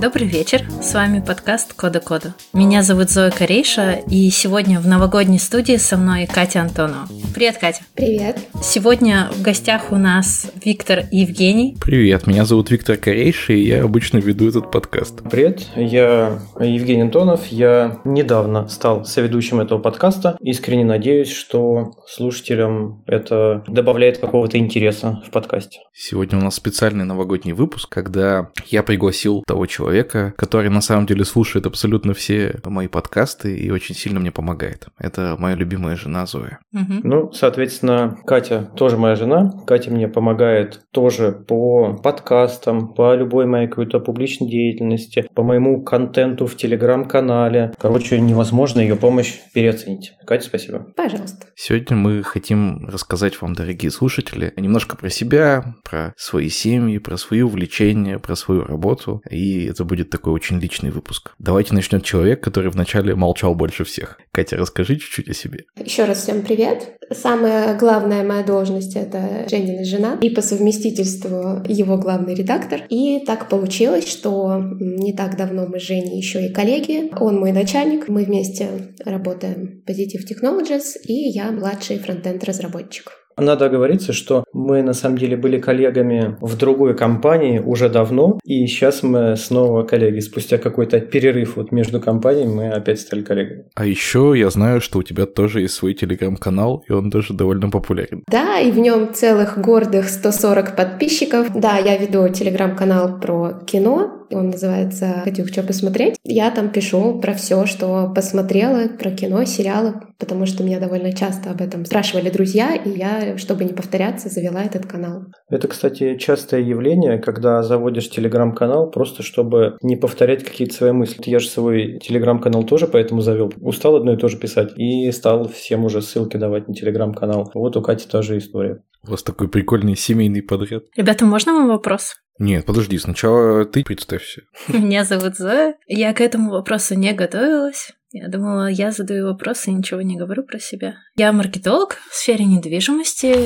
Добрый вечер, с вами подкаст Кода Кода. Меня зовут Зоя Корейша, и сегодня в новогодней студии со мной Катя Антонова. Привет, Катя. Привет. Сегодня в гостях у нас Виктор и Евгений. Привет, меня зовут Виктор Корейша, и я обычно веду этот подкаст. Привет, я Евгений Антонов, я недавно стал соведущим этого подкаста. Искренне надеюсь, что слушателям это добавляет какого-то интереса в подкасте. Сегодня у нас специальный новогодний выпуск, когда я пригласил того человека, который на самом деле слушает абсолютно все мои подкасты и очень сильно мне помогает. Это моя любимая жена Зоя. Угу. Ну, соответственно, Катя тоже моя жена. Катя мне помогает тоже по подкастам, по любой моей какой-то публичной деятельности, по моему контенту в телеграм-канале. Короче, невозможно ее помощь переоценить. Катя, спасибо. Пожалуйста. Сегодня мы хотим рассказать вам, дорогие слушатели, немножко про себя, про свои семьи, про свои увлечения, про свою работу. И это будет такой очень личный выпуск. Давайте начнет человек, который вначале молчал больше всех. Катя, расскажи чуть-чуть о себе. Еще раз всем привет. Самая главная моя должность — это Женина жена, и по совместительству его главный редактор. И так получилось, что не так давно мы с Женей еще и коллеги. Он мой начальник, мы вместе работаем Positive Technologies, и я младший фронтенд-разработчик. Надо оговориться, что мы на самом деле были коллегами в другой компании уже давно, и сейчас мы снова коллеги. Спустя какой-то перерыв вот между компаниями мы опять стали коллегами. А еще я знаю, что у тебя тоже есть свой телеграм-канал, и он тоже довольно популярен. Да, и в нем целых гордых 140 подписчиков. Да, я веду телеграм-канал про кино, он называется «Катюх, что посмотреть?». Я там пишу про все, что посмотрела, про кино, сериалы, потому что меня довольно часто об этом спрашивали друзья, и я, чтобы не повторяться, завела этот канал. Это, кстати, частое явление, когда заводишь телеграм-канал просто чтобы не повторять какие-то свои мысли. Я же свой телеграм-канал тоже поэтому завел. Устал одно и то же писать и стал всем уже ссылки давать на телеграм-канал. Вот у Кати та же история. У вас такой прикольный семейный подряд. Ребята, можно вам вопрос? Нет, подожди, сначала ты представься. Меня зовут Зоя. Я к этому вопросу не готовилась. Я думала, я задаю вопросы и ничего не говорю про себя. Я маркетолог в сфере недвижимости,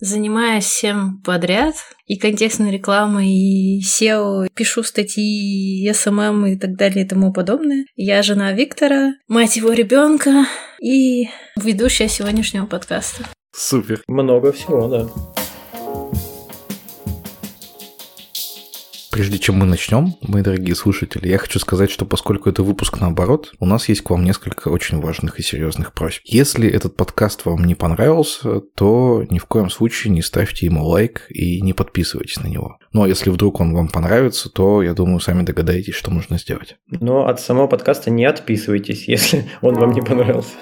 занимаюсь всем подряд, и контекстной рекламой, и SEO, пишу статьи, SMM и так далее и тому подобное. Я жена Виктора, мать его ребенка и ведущая сегодняшнего подкаста. Супер. Много всего, да. Прежде чем мы начнем, мои дорогие слушатели, я хочу сказать, что поскольку это выпуск наоборот, у нас есть к вам несколько очень важных и серьезных просьб. Если этот подкаст вам не понравился, то ни в коем случае не ставьте ему лайк и не подписывайтесь на него. Ну а если вдруг он вам понравится, то, я думаю, сами догадаетесь, что нужно сделать. Но от самого подкаста не отписывайтесь, если он вам не понравился.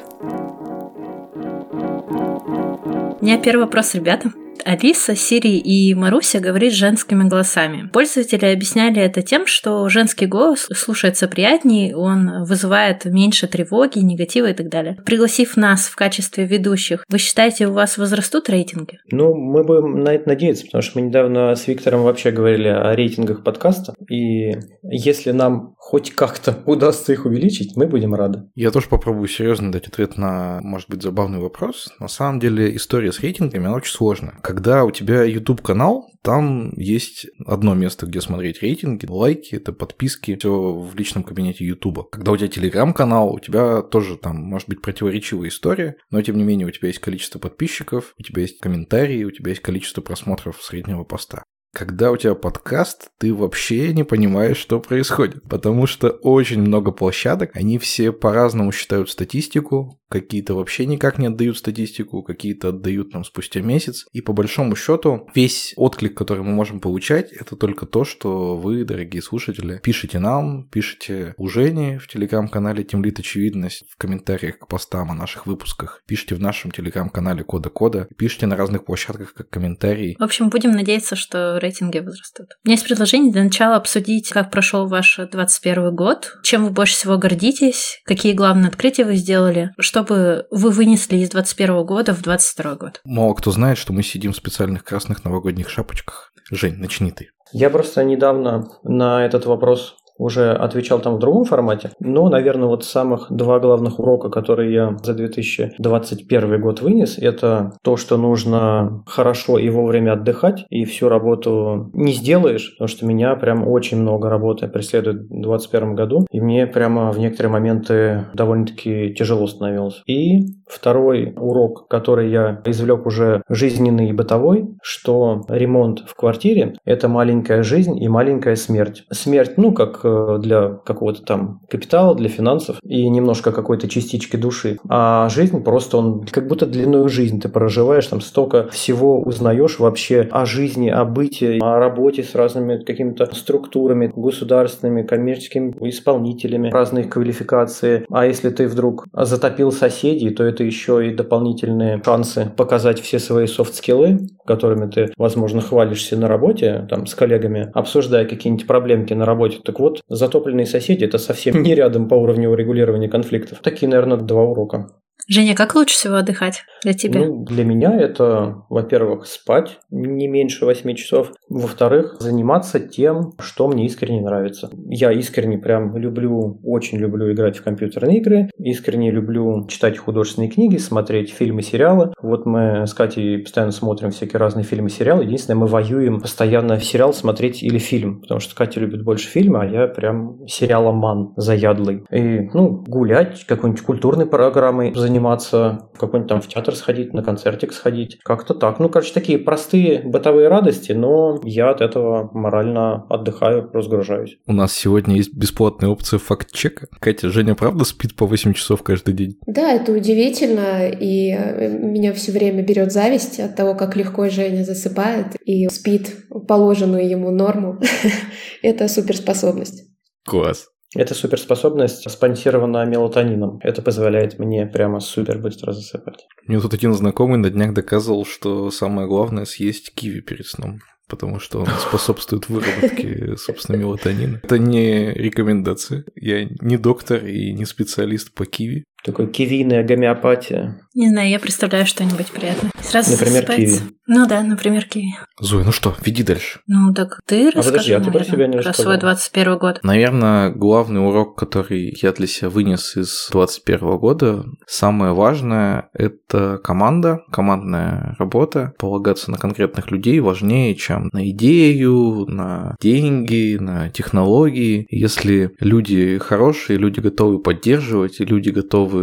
У меня первый вопрос, ребята. Алиса, Сири и Маруся говорит женскими голосами. Пользователи объясняли это тем, что женский голос слушается приятнее, он вызывает меньше тревоги, негатива и так далее. Пригласив нас в качестве ведущих, вы считаете, у вас возрастут рейтинги? Ну, мы будем на это надеяться, потому что мы недавно с Виктором вообще говорили о рейтингах подкаста, и если нам хоть как-то удастся их увеличить, мы будем рады. Я тоже попробую серьезно дать ответ на, может быть, забавный вопрос. На самом деле история с рейтингами, она очень сложная. Когда у тебя YouTube-канал, там есть одно место, где смотреть рейтинги, лайки, это подписки, все в личном кабинете YouTube. Когда у тебя телеграм-канал, у тебя тоже там может быть противоречивая история, но тем не менее у тебя есть количество подписчиков, у тебя есть комментарии, у тебя есть количество просмотров среднего поста когда у тебя подкаст, ты вообще не понимаешь, что происходит. Потому что очень много площадок, они все по-разному считают статистику, какие-то вообще никак не отдают статистику, какие-то отдают нам спустя месяц. И по большому счету весь отклик, который мы можем получать, это только то, что вы, дорогие слушатели, пишите нам, пишите у Жени в телеграм-канале Темлит Очевидность, в комментариях к постам о наших выпусках, пишите в нашем телеграм-канале Кода Кода, пишите на разных площадках как комментарии. В общем, будем надеяться, что рейтинги возрастут. У меня есть предложение для начала обсудить, как прошел ваш 21 год, чем вы больше всего гордитесь, какие главные открытия вы сделали, чтобы вы вынесли из 21 года в 22 год. Мало кто знает, что мы сидим в специальных красных новогодних шапочках. Жень, начни ты. Я просто недавно на этот вопрос уже отвечал там в другом формате. Но, наверное, вот самых два главных урока, которые я за 2021 год вынес, это то, что нужно хорошо и вовремя отдыхать, и всю работу не сделаешь, потому что меня прям очень много работы преследует в 2021 году, и мне прямо в некоторые моменты довольно-таки тяжело становилось. И второй урок, который я извлек уже жизненный и бытовой, что ремонт в квартире – это маленькая жизнь и маленькая смерть. Смерть, ну, как э, для какого-то там капитала, для финансов и немножко какой-то частички души. А жизнь просто он как будто длинную жизнь ты проживаешь, там столько всего узнаешь вообще о жизни, о бытии, о работе с разными какими-то структурами государственными, коммерческими исполнителями, разные квалификации. А если ты вдруг затопил соседей, то это еще и дополнительные шансы показать все свои софт-скиллы, которыми ты, возможно, хвалишься на работе, там, с коллегами, обсуждая какие-нибудь проблемки на работе. Так вот, затопленные соседи – это совсем не рядом по уровню регулирования конфликтов. Такие, наверное, два урока. Женя, как лучше всего отдыхать для тебя? Ну, для меня это, во-первых, спать не меньше 8 часов. Во-вторых, заниматься тем, что мне искренне нравится. Я искренне прям люблю, очень люблю играть в компьютерные игры, искренне люблю читать художественные книги, смотреть фильмы, сериалы. Вот мы с Катей постоянно смотрим всякие разные фильмы, сериалы. Единственное, мы воюем постоянно сериал смотреть или фильм, потому что Катя любит больше фильмы, а я прям сериаломан заядлый. И, ну, гулять, какой-нибудь культурной программой заниматься, какой-нибудь там в театр сходить, на концертик сходить. Как-то так. Ну, короче, такие простые бытовые радости, но я от этого морально отдыхаю, разгружаюсь. У нас сегодня есть бесплатная опция факт-чека. Катя, Женя правда спит по 8 часов каждый день? Да, это удивительно, и меня все время берет зависть от того, как легко Женя засыпает и спит положенную ему норму. Это суперспособность. Класс. Эта суперспособность спонсирована мелатонином. Это позволяет мне прямо супер быстро засыпать. Мне тут один знакомый на днях доказывал, что самое главное съесть киви перед сном потому что он способствует выработке, собственно, мелатонина. Это не рекомендация. Я не доктор и не специалист по киви. Такой кивийная гомеопатия. Не знаю, я представляю что-нибудь приятное. Сразу Например, засыпается. киви. Ну да, например, киви. Зоя, ну что, веди дальше. Ну так ты расскажи, подожди, а ты про наверное, себя не про свой 21 год. Наверное, главный урок, который я для себя вынес из 2021 года, самое важное – это команда, командная работа. Полагаться на конкретных людей важнее, чем на идею, на деньги, на технологии. Если люди хорошие, люди готовы поддерживать, и люди готовы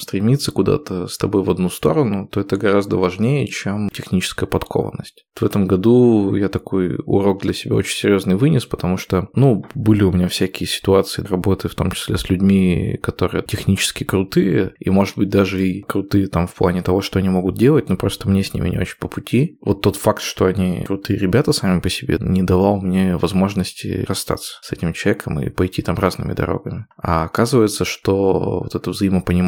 стремиться куда-то с тобой в одну сторону, то это гораздо важнее, чем техническая подкованность. В этом году я такой урок для себя очень серьезный вынес, потому что, ну, были у меня всякие ситуации работы, в том числе с людьми, которые технически крутые, и, может быть, даже и крутые там в плане того, что они могут делать, но просто мне с ними не очень по пути. Вот тот факт, что они крутые ребята сами по себе, не давал мне возможности расстаться с этим человеком и пойти там разными дорогами. А оказывается, что вот это взаимопонимание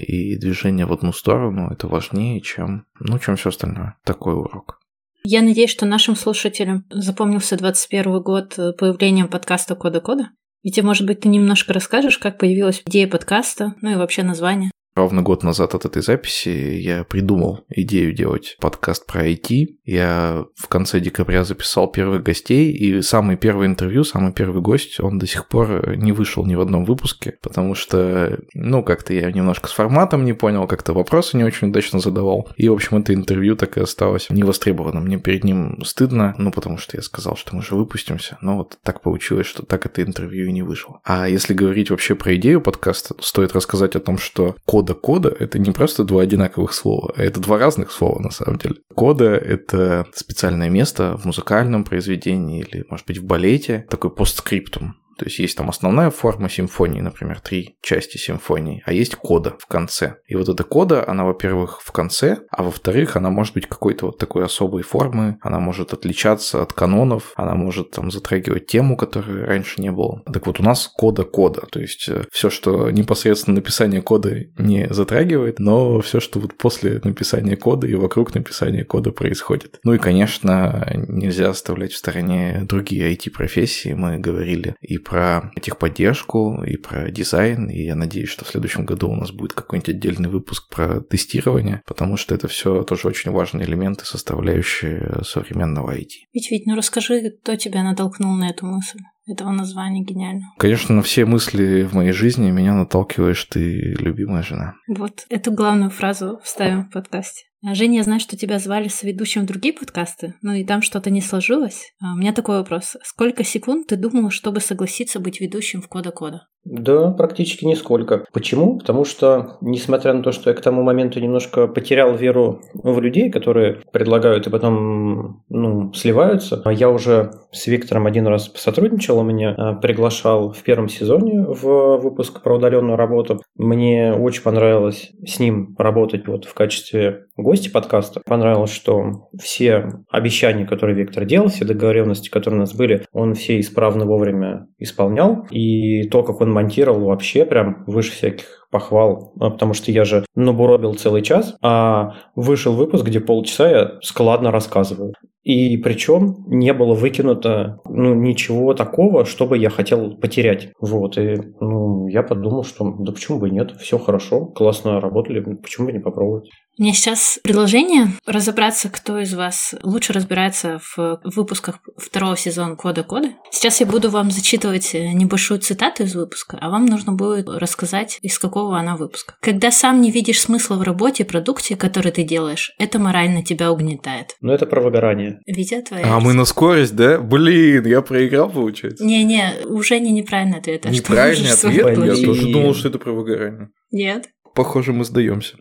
и движение в одну сторону, это важнее, чем, ну, чем все остальное. Такой урок. Я надеюсь, что нашим слушателям запомнился 21 год э, появлением подкаста Кода Кода. Ведь, может быть, ты немножко расскажешь, как появилась идея подкаста, ну и вообще название. Ровно год назад от этой записи я придумал идею делать подкаст про IT. Я в конце декабря записал первых гостей, и самый первый интервью, самый первый гость, он до сих пор не вышел ни в одном выпуске, потому что, ну, как-то я немножко с форматом не понял, как-то вопросы не очень удачно задавал. И, в общем, это интервью так и осталось невостребованным. Мне перед ним стыдно, ну, потому что я сказал, что мы же выпустимся, но вот так получилось, что так это интервью и не вышло. А если говорить вообще про идею подкаста, то стоит рассказать о том, что код кода кода – это не просто два одинаковых слова, а это два разных слова на самом деле. Кода – это специальное место в музыкальном произведении или, может быть, в балете, такой постскриптум. То есть есть там основная форма симфонии, например, три части симфонии, а есть кода в конце. И вот эта кода, она, во-первых, в конце, а во-вторых, она может быть какой-то вот такой особой формы, она может отличаться от канонов, она может там затрагивать тему, которой раньше не было. Так вот, у нас кода кода, то есть все, что непосредственно написание кода не затрагивает, но все, что вот после написания кода и вокруг написания кода происходит. Ну и, конечно, нельзя оставлять в стороне другие IT-профессии. Мы говорили и про техподдержку, и про дизайн, и я надеюсь, что в следующем году у нас будет какой-нибудь отдельный выпуск про тестирование, потому что это все тоже очень важные элементы, составляющие современного IT. Ведь, ведь, ну расскажи, кто тебя натолкнул на эту мысль? этого названия гениально. Конечно, на все мысли в моей жизни меня наталкиваешь ты, любимая жена. Вот эту главную фразу вставим в подкасте. А, Женя, я знаю, что тебя звали с ведущим в другие подкасты, ну и там что-то не сложилось. А у меня такой вопрос. Сколько секунд ты думала, чтобы согласиться быть ведущим в Кода-Кода? Да, практически нисколько. Почему? Потому что, несмотря на то, что я к тому моменту немножко потерял веру в людей, которые предлагают и потом ну, сливаются, я уже с Виктором один раз сотрудничал, он меня а, приглашал в первом сезоне в выпуск про удаленную работу. Мне очень понравилось с ним работать вот в качестве гости подкаста. Понравилось, что все обещания, которые Виктор делал, все договоренности, которые у нас были, он все исправно вовремя исполнял. И то, как он монтировал, вообще прям выше всяких похвал, а, потому что я же набуробил целый час, а вышел выпуск, где полчаса я складно рассказываю. И причем не было выкинуто ну, ничего такого, чтобы я хотел потерять. Вот, и ну, я подумал, что да почему бы нет, все хорошо, классно работали, почему бы не попробовать. Меня сейчас предложение разобраться, кто из вас лучше разбирается в выпусках второго сезона Кода Кода. Сейчас я буду вам зачитывать небольшую цитату из выпуска, а вам нужно будет рассказать, из какого она выпуска. Когда сам не видишь смысла в работе, продукте, который ты делаешь, это морально тебя угнетает. Ну, это про выгорание. Витя, твоя А мы на скорость, да? Блин, я проиграл, получается. Не-не, уже не неправильный ответ. а Неправильный ответ? Я тоже думал, что это про выгорание. Нет. Похоже, мы сдаемся.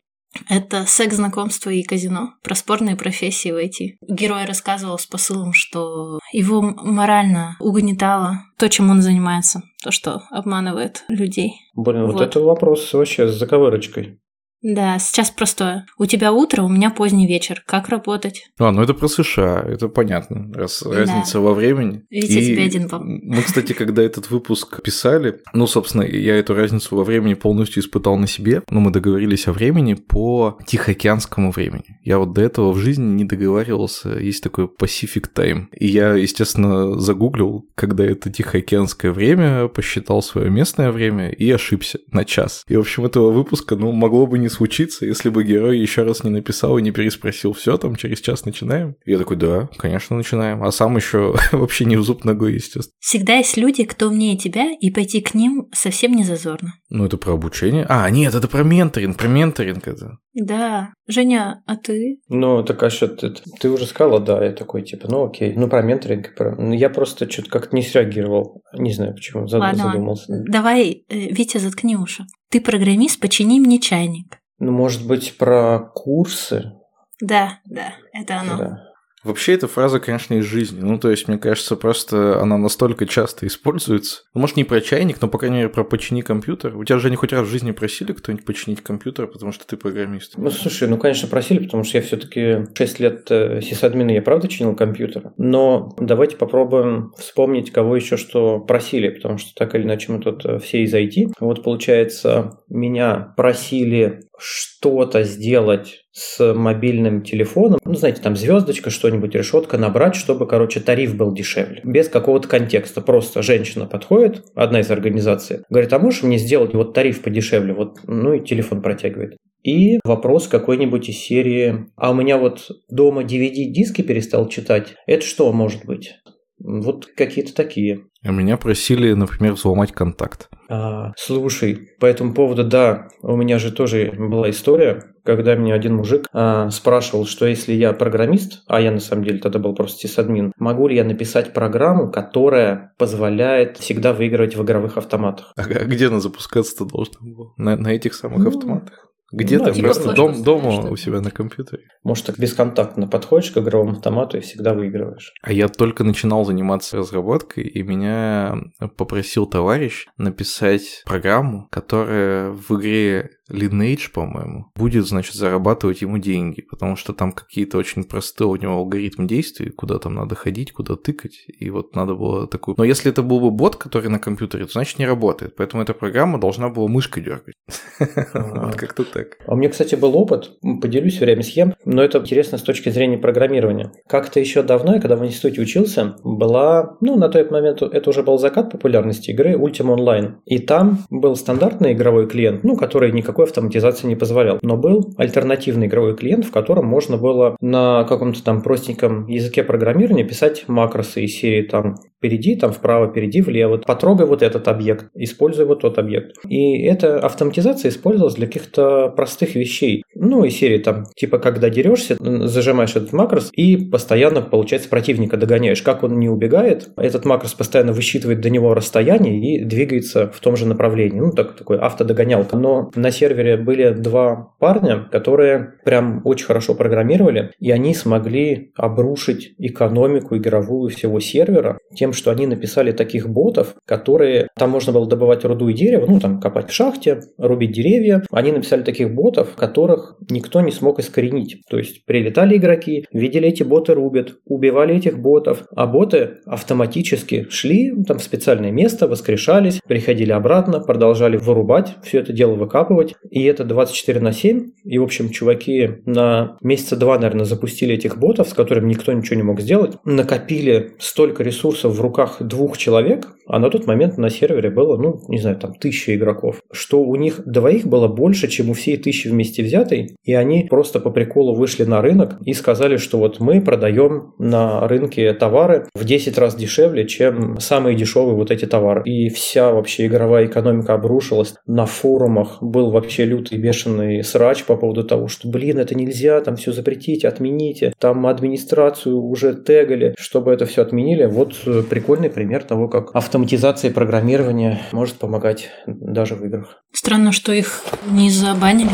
Это секс, знакомство и казино. Про спорные профессии в IT. Герой рассказывал с посылом, что его морально угнетало то, чем он занимается. То, что обманывает людей. Блин, вот, Вот. это вопрос вообще с заковырочкой. Да, сейчас простое. У тебя утро, у меня поздний вечер. Как работать? А, ну это про США, это понятно, раз Да. разница во времени. Видите, тебе один балл. Мы, кстати, когда этот выпуск писали, ну, собственно, я эту разницу во времени полностью испытал на себе, но мы договорились о времени по Тихоокеанскому времени. Я вот до этого в жизни не договаривался, есть такой Pacific Time. И я, естественно, загуглил, когда это Тихоокеанское время, посчитал свое местное время и ошибся на час. И, в общем, этого выпуска, ну, могло бы не случиться, если бы герой еще раз не написал и не переспросил, все, там через час начинаем. Я такой, да, конечно, начинаем. А сам еще вообще не в зуб ногой, естественно. Всегда есть люди, кто умнее тебя, и пойти к ним совсем не зазорно. Ну, это про обучение. А, нет, это про менторинг, про менторинг это. Да. Женя, а ты? Ну, так а что ты, ты уже сказала, да, я такой, типа, ну окей, ну про менторинг, про... ну, я просто что-то как-то не среагировал, не знаю почему, зад- Ладно, ладно. задумался. Давай, э, Витя, заткни уши. Ты программист, почини мне чайник. Ну, может быть, про курсы? Да, да, это оно. Да. Вообще, эта фраза, конечно, из жизни. Ну, то есть, мне кажется, просто она настолько часто используется. Ну, может, не про чайник, но, по крайней мере, про почини компьютер. У тебя же не хоть раз в жизни просили кто-нибудь починить компьютер, потому что ты программист. Ну, слушай, ну, конечно, просили, потому что я все-таки 6 лет э, сисадмина, я правда чинил компьютер. Но давайте попробуем вспомнить, кого еще что просили, потому что так или иначе мы тут э, все из IT. Вот, получается, меня просили что-то сделать с мобильным телефоном, ну, знаете, там звездочка, что-нибудь, решетка набрать, чтобы, короче, тариф был дешевле. Без какого-то контекста. Просто женщина подходит, одна из организаций, говорит, а можешь мне сделать вот тариф подешевле? Вот, ну и телефон протягивает. И вопрос какой-нибудь из серии, а у меня вот дома DVD-диски перестал читать, это что может быть? Вот какие-то такие. А меня просили, например, взломать контакт. А, слушай, по этому поводу, да, у меня же тоже была история, когда меня один мужик а, спрашивал, что если я программист, а я на самом деле тогда был просто сисадмин, могу ли я написать программу, которая позволяет всегда выигрывать в игровых автоматах? А г- где она запускаться-то должна была? На, на этих самых Ну, автоматах? Где ну, типа Просто дом, дома у себя на компьютере. Может, так бесконтактно подходишь к игровому автомату и всегда выигрываешь. А я только начинал заниматься разработкой, и меня попросил товарищ написать программу, которая в игре Lineage, по-моему, будет, значит, зарабатывать ему деньги, потому что там какие-то очень простые у него алгоритм действий, куда там надо ходить, куда тыкать, и вот надо было такую... Но если это был бы бот, который на компьютере, то значит не работает, поэтому эта программа должна была мышкой дергать. Вот как-то так. А у меня, кстати, был опыт, поделюсь время схем, но это интересно с точки зрения программирования. Как-то еще давно, когда в институте учился, была, ну, на тот момент это уже был закат популярности игры Ultima Online. И там был стандартный игровой клиент, ну, который никакой автоматизации не позволял. Но был альтернативный игровой клиент, в котором можно было на каком-то там простеньком языке программирования писать макросы из серии там перейди там вправо, перейди влево, потрогай вот этот объект, используй вот тот объект. И эта автоматизация использовалась для каких-то простых вещей. Ну, и серии там, типа, когда дерешься, зажимаешь этот макрос и постоянно, получается, противника догоняешь. Как он не убегает, этот макрос постоянно высчитывает до него расстояние и двигается в том же направлении. Ну, так, такой автодогонялка. Но на сервере были два парня, которые прям очень хорошо программировали, и они смогли обрушить экономику игровую всего сервера тем, что они написали таких ботов, которые... Там можно было добывать руду и дерево, ну, там, копать в шахте, рубить деревья. Они написали таких ботов, которых никто не смог искоренить. То есть прилетали игроки, видели эти боты рубят, убивали этих ботов, а боты автоматически шли там в специальное место, воскрешались, приходили обратно, продолжали вырубать, все это дело выкапывать. И это 24 на 7. И, в общем, чуваки на месяца два, наверное, запустили этих ботов, с которыми никто ничего не мог сделать, накопили столько ресурсов в руках двух человек, а на тот момент на сервере было, ну, не знаю, там тысяча игроков, что у них двоих было больше, чем у всей тысячи вместе взятой, и они просто по приколу вышли на рынок и сказали, что вот мы продаем на рынке товары в 10 раз дешевле, чем самые дешевые вот эти товары. И вся вообще игровая экономика обрушилась. На форумах был вообще лютый бешеный срач по поводу того, что, блин, это нельзя, там все запретите, отмените. Там администрацию уже тегали, чтобы это все отменили. Вот э, прикольный пример того, как автоматизация программирования может помогать даже в играх. Странно, что их не забанили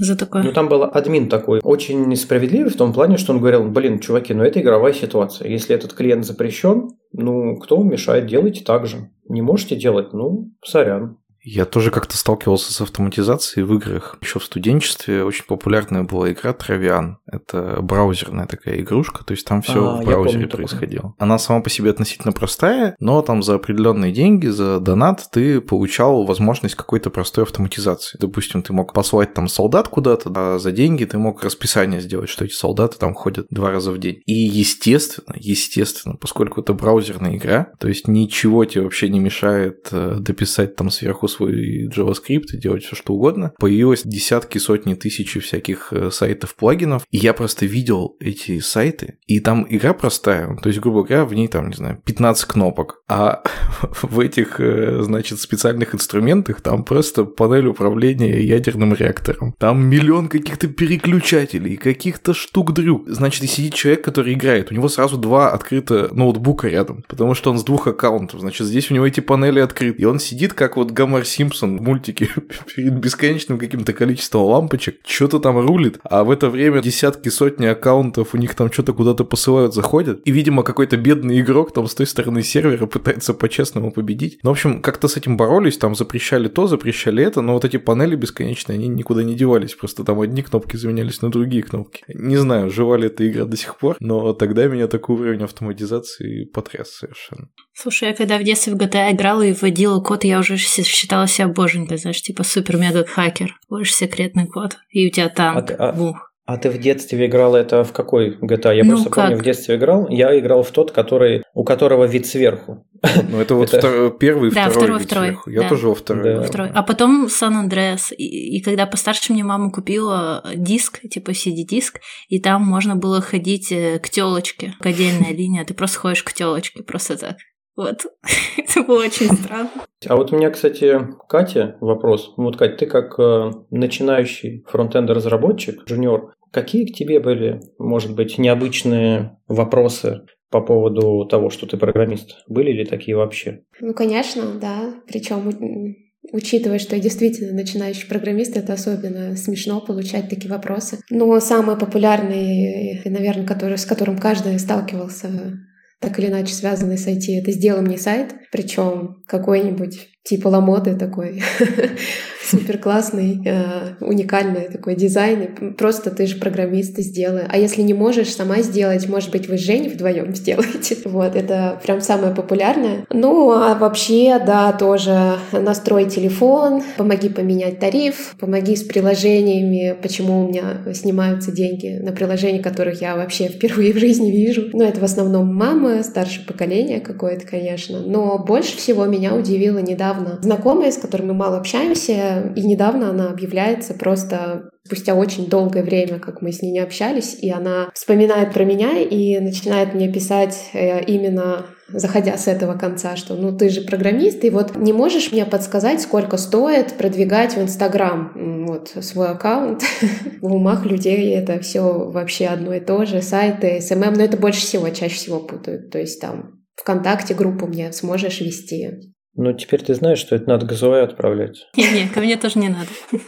за такое. Ну, там был админ такой, очень несправедливый в том плане, что он говорил, блин, чуваки, ну это игровая ситуация. Если этот клиент запрещен, ну, кто мешает, делайте так же. Не можете делать, ну, сорян. Я тоже как-то сталкивался с автоматизацией в играх. Еще в студенчестве очень популярная была игра Травиан. Это браузерная такая игрушка, то есть там все а, в браузере происходило. Такое. Она сама по себе относительно простая, но там за определенные деньги, за донат ты получал возможность какой-то простой автоматизации. Допустим, ты мог послать там солдат куда-то, а за деньги ты мог расписание сделать, что эти солдаты там ходят два раза в день. И естественно, естественно, поскольку это браузерная игра, то есть ничего тебе вообще не мешает э, дописать там сверху свой JavaScript и делать все что угодно. Появилось десятки, сотни, тысячи всяких э, сайтов, плагинов, и я просто видел эти сайты, и там игра простая, то есть, грубо говоря, в ней там, не знаю, 15 кнопок, а в этих, э, значит, специальных инструментах там просто панель управления ядерным реактором. Там миллион каких-то переключателей, каких-то штук-дрюк. Значит, и сидит человек, который играет, у него сразу два открыто ноутбука рядом, потому что он с двух аккаунтов. Значит, здесь у него эти панели открыты, и он сидит как вот Гомер Симпсон в мультике перед бесконечным каким-то количеством лампочек, что-то там рулит, а в это время десятки, сотни аккаунтов у них там что-то куда-то посылают, заходят, и, видимо, какой-то бедный игрок там с той стороны сервера пытается по-честному победить. Ну, в общем, как-то с этим боролись, там запрещали то, запрещали это, но вот эти панели бесконечные, они никуда не девались, просто там одни кнопки заменялись на другие кнопки. Не знаю, жива ли эта игра до сих пор, но тогда меня такой уровень автоматизации потряс совершенно. Слушай, я когда в детстве в GTA играла и вводила код, я уже считала себя боженькой, знаешь, типа супер-мега-хакер. Вводишь секретный код, и у тебя там а ты, а, бух. А ты в детстве играл это в какой GTA? Я ну, просто как? помню, в детстве играл. Я играл в тот, который, у которого вид сверху. Ну, это вот это... первый, да, второй, второй, второй. Сверху. Я да. тоже во второй. Да. второй. А потом Сан Андреас. И, и когда постарше мне мама купила диск, типа CD-диск, и там можно было ходить э, к телочке, к отдельной линии. Ты просто ходишь к телочке, просто так. Вот. Это было очень странно. А вот у меня, кстати, Катя вопрос. Вот, Катя, ты как э, начинающий фронтенд-разработчик, джуниор, какие к тебе были, может быть, необычные вопросы по поводу того, что ты программист? Были ли такие вообще? Ну, конечно, да. Причем Учитывая, что я действительно начинающий программист, это особенно смешно получать такие вопросы. Но самый популярный, наверное, который, с которым каждый сталкивался так или иначе связанный с IT, это «сделай мне сайт», причем какой-нибудь типа ламоды такой. Супер классный, э, уникальный такой дизайн. Просто ты же программист, ты сделай. А если не можешь сама сделать, может быть, вы с Женей вдвоем сделаете. Вот, это прям самое популярное. Ну, а вообще, да, тоже настрой телефон, помоги поменять тариф, помоги с приложениями, почему у меня снимаются деньги на приложения, которых я вообще впервые в жизни вижу. Ну, это в основном мамы, старшее поколение какое-то, конечно. Но больше всего меня удивило недавно знакомая, с которой мы мало общаемся, и недавно она объявляется просто спустя очень долгое время, как мы с ней не общались, и она вспоминает про меня и начинает мне писать э, именно заходя с этого конца, что ну ты же программист, и вот не можешь мне подсказать, сколько стоит продвигать в Инстаграм вот свой аккаунт. в умах людей это все вообще одно и то же, сайты, СММ, эм эм, но это больше всего, чаще всего путают. То есть там ВКонтакте группу мне сможешь вести. Ну, теперь ты знаешь, что это надо ГЗО отправлять. Не-не, ко мне тоже не надо.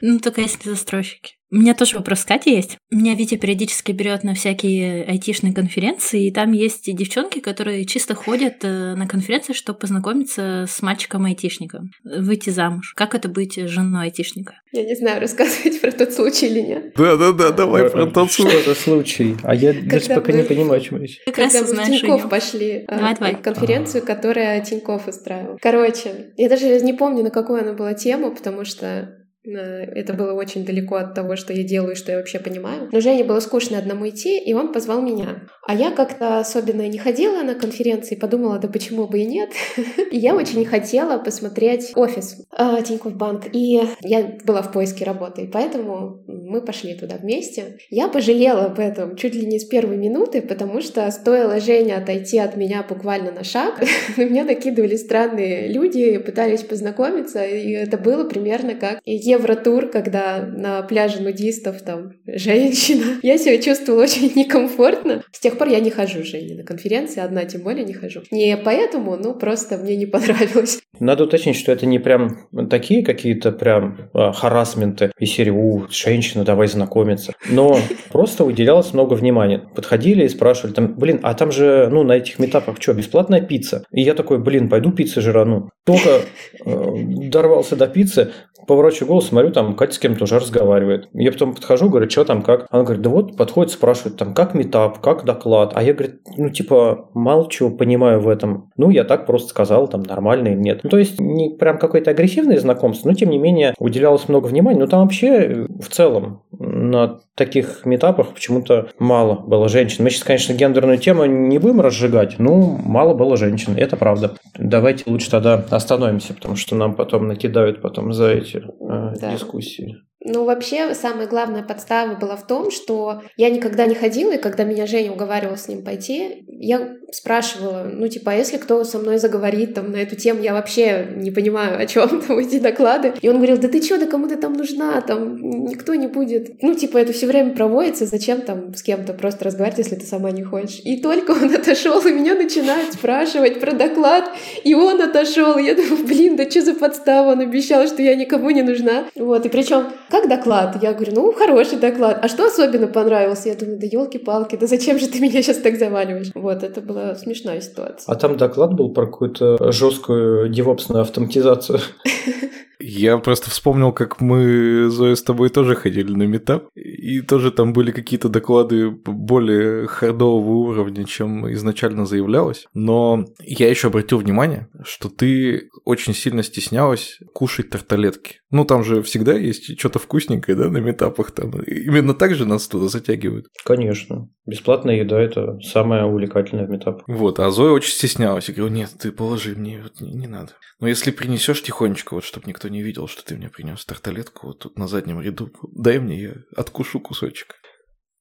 Ну, только если застройщики. У меня тоже вопрос Катя есть. Меня Витя периодически берет на всякие айтишные конференции, и там есть девчонки, которые чисто ходят э, на конференции, чтобы познакомиться с мальчиком-айтишником, выйти замуж. Как это быть женой айтишника? Я не знаю, рассказывать про тот случай или нет. Да-да-да, давай про тот случай. Что за случай? А я даже пока не понимаю, о чем речь. Как раз мы в Тинькофф пошли э, на конференцию, которая Тинькофф устраивал. Короче, я даже не помню, на какую она была тему, потому что Э, это было очень далеко от того, что я делаю что я вообще понимаю. Но Жене было скучно одному идти, и он позвал меня. А я как-то особенно не ходила на конференции, подумала, да почему бы и нет. И я очень хотела посмотреть офис э, Тинькофф Банк. И я была в поиске работы, и поэтому мы пошли туда вместе. Я пожалела об этом чуть ли не с первой минуты, потому что стоило Жене отойти от меня буквально на шаг, на меня накидывали странные люди, пытались познакомиться, и это было примерно как евротур, когда на пляже нудистов там женщина. Я себя чувствовала очень некомфортно. С тех пор я не хожу, Женя, на конференции, одна тем более не хожу. Не поэтому, ну просто мне не понравилось. Надо уточнить, что это не прям такие какие-то прям а, харасменты из серии «У, женщина, давай знакомиться». Но просто уделялось много внимания. Подходили и спрашивали, там, блин, а там же, ну, на этих метапах что, бесплатная пицца? И я такой, блин, пойду пиццы жирану. Только э, дорвался до пиццы, поворачиваю голову, смотрю, там Катя с кем-то уже разговаривает. Я потом подхожу, говорю, что там, как? Она говорит, да вот, подходит, спрашивает, там, как метап, как доклад? А я, говорит, ну, типа, мало чего понимаю в этом. Ну, я так просто сказал, там, нормально или нет. Ну, то есть, не прям какое-то агрессивное знакомство, но, тем не менее, уделялось много внимания. Но там вообще, в целом, на таких метапах почему-то мало было женщин. Мы сейчас, конечно, гендерную тему не будем разжигать, но мало было женщин, это правда. Давайте лучше тогда остановимся, потому что нам потом накидают потом за эти э, да. дискуссии. Ну, вообще, самая главная подстава была в том, что я никогда не ходила, и когда меня Женя уговаривала с ним пойти, я спрашивала, ну, типа, а если кто со мной заговорит там на эту тему, я вообще не понимаю, о чем там эти доклады. И он говорил, да ты что, да кому ты там нужна, там никто не будет. Ну, типа, это все время проводится, зачем там с кем-то просто разговаривать, если ты сама не хочешь. И только он отошел, и меня начинают спрашивать про доклад, и он отошел. Я думаю, блин, да что за подстава, он обещал, что я никому не нужна. Вот, и причем как доклад? Я говорю, ну, хороший доклад. А что особенно понравилось? Я думаю, да елки-палки, да зачем же ты меня сейчас так заваливаешь? Вот, это была смешная ситуация. А там доклад был про какую-то жесткую девопсную автоматизацию. Я просто вспомнил, как мы, Зоя, с тобой тоже ходили на метап, и тоже там были какие-то доклады более хардового уровня, чем изначально заявлялось. Но я еще обратил внимание, что ты очень сильно стеснялась кушать тарталетки. Ну, там же всегда есть что-то вкусненькое, да, на метапах там. Именно так же нас туда затягивают. Конечно. Бесплатная еда – это самое увлекательное в метапах. Вот, а Зоя очень стеснялась. Я говорю, нет, ты положи мне, вот не, не надо. Но если принесешь тихонечко, вот чтобы никто не видел, что ты мне принес тарталетку вот тут на заднем ряду, дай мне, я откушу кусочек.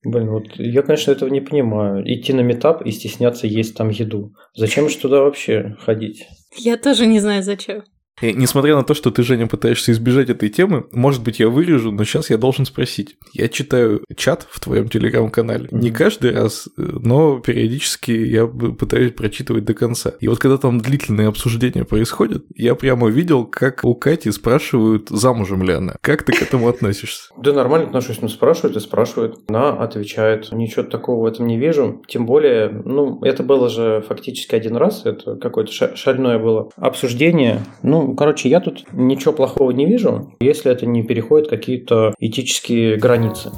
Блин, вот я, конечно, этого не понимаю. Идти на метап и стесняться есть там еду. Зачем же туда вообще ходить? Я тоже не знаю, зачем. И, несмотря на то, что ты, Женя, пытаешься избежать этой темы, может быть, я вырежу, но сейчас я должен спросить. Я читаю чат в твоем телеграм-канале. Не каждый раз, но периодически я пытаюсь прочитывать до конца. И вот когда там длительные обсуждения происходят, я прямо видел, как у Кати спрашивают, замужем ли она. Как ты к этому относишься? Да нормально отношусь, ну спрашивают и спрашивают. Она отвечает. Ничего такого в этом не вижу. Тем более, ну, это было же фактически один раз, это какое-то шальное было обсуждение. Ну, короче, я тут ничего плохого не вижу, если это не переходит какие-то этические границы.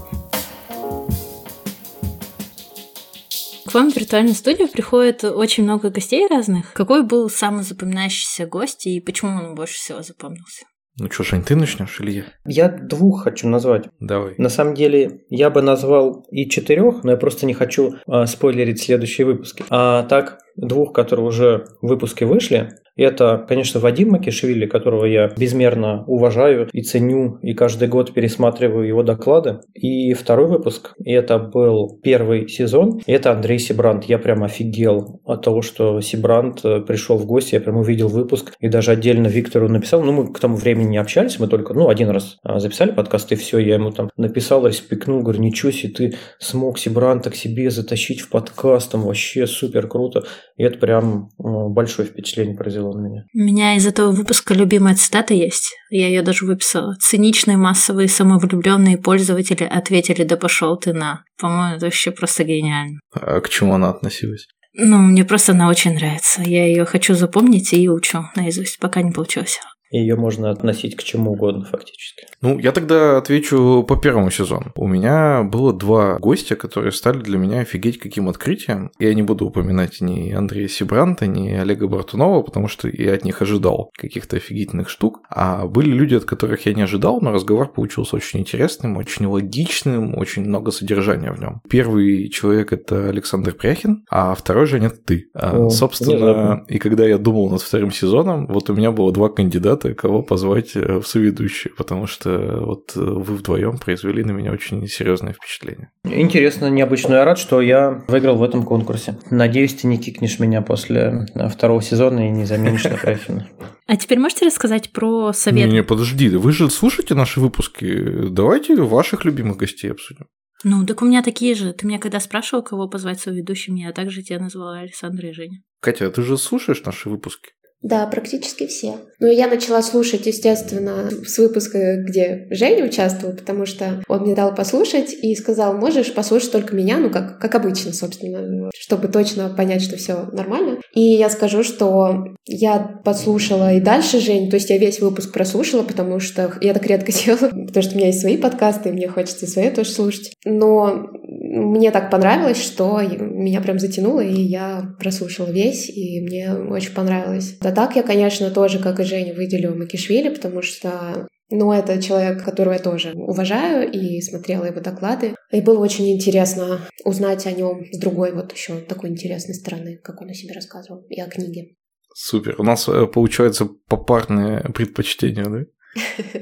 К вам в виртуальную студию приходит очень много гостей разных. Какой был самый запоминающийся гость и почему он больше всего запомнился? Ну что, Жень, ты начнешь или я? Я двух хочу назвать. Давай. На самом деле, я бы назвал и четырех, но я просто не хочу э, спойлерить следующие выпуски. А так, двух, которые уже в выпуске вышли. Это, конечно, Вадим Макишвили, которого я безмерно уважаю и ценю, и каждый год пересматриваю его доклады. И второй выпуск, и это был первый сезон, и это Андрей Сибрант. Я прям офигел от того, что Сибрант э, пришел в гости, я прям увидел выпуск, и даже отдельно Виктору написал. Ну, мы к тому времени не общались, мы только, ну, один раз а, записали подкаст, и все, я ему там написал, респекнул, говорю, ничего себе, ты смог Сибранта к себе затащить в подкаст, там вообще супер круто. И это прям ну, большое впечатление произвело на меня. У меня из этого выпуска любимая цитата есть. Я ее даже выписала. Циничные массовые самовлюбленные пользователи ответили «Да пошел ты на». По-моему, это вообще просто гениально. А к чему она относилась? Ну, мне просто она очень нравится. Я ее хочу запомнить и учу наизусть, пока не получилось. Ее можно относить к чему угодно фактически. Ну, я тогда отвечу по первому сезону. У меня было два гостя, которые стали для меня офигеть каким открытием. Я не буду упоминать ни Андрея Сибранта, ни Олега Бартунова, потому что я от них ожидал каких-то офигительных штук. А были люди, от которых я не ожидал, но разговор получился очень интересным, очень логичным, очень много содержания в нем. Первый человек это Александр Пряхин, а второй же нет ты. А, О, собственно, и когда я думал над вторым сезоном, вот у меня было два кандидата, кого позвать э, в соведущие, потому что что вот э, вы вдвоем произвели на меня очень серьезное впечатление. Интересно, необычно. Я рад, что я выиграл в этом конкурсе. Надеюсь, ты не кикнешь меня после э, второго сезона и не заменишь на Крайфина. А теперь можете рассказать про совет? Не, не, подожди, вы же слушаете наши выпуски. Давайте ваших любимых гостей обсудим. Ну, так у меня такие же. Ты меня когда спрашивал, кого позвать соведущим, я также тебя назвала Александра и Женя. Катя, а ты же слушаешь наши выпуски? Да, практически все. Ну, я начала слушать, естественно, с выпуска, где Женя участвовал, потому что он мне дал послушать и сказал, можешь послушать только меня, ну, как, как обычно, собственно, чтобы точно понять, что все нормально. И я скажу, что я подслушала и дальше Жень, то есть я весь выпуск прослушала, потому что я так редко делаю, потому что у меня есть свои подкасты, и мне хочется свои тоже слушать. Но мне так понравилось, что меня прям затянуло, и я прослушала весь, и мне очень понравилось. Да так я, конечно, тоже, как и Женя, выделю Макишвили, потому что ну, это человек, которого я тоже уважаю и смотрела его доклады. И было очень интересно узнать о нем с другой вот еще такой интересной стороны, как он о себе рассказывал, и о книге. Супер. У нас э, получается попарное предпочтение, да?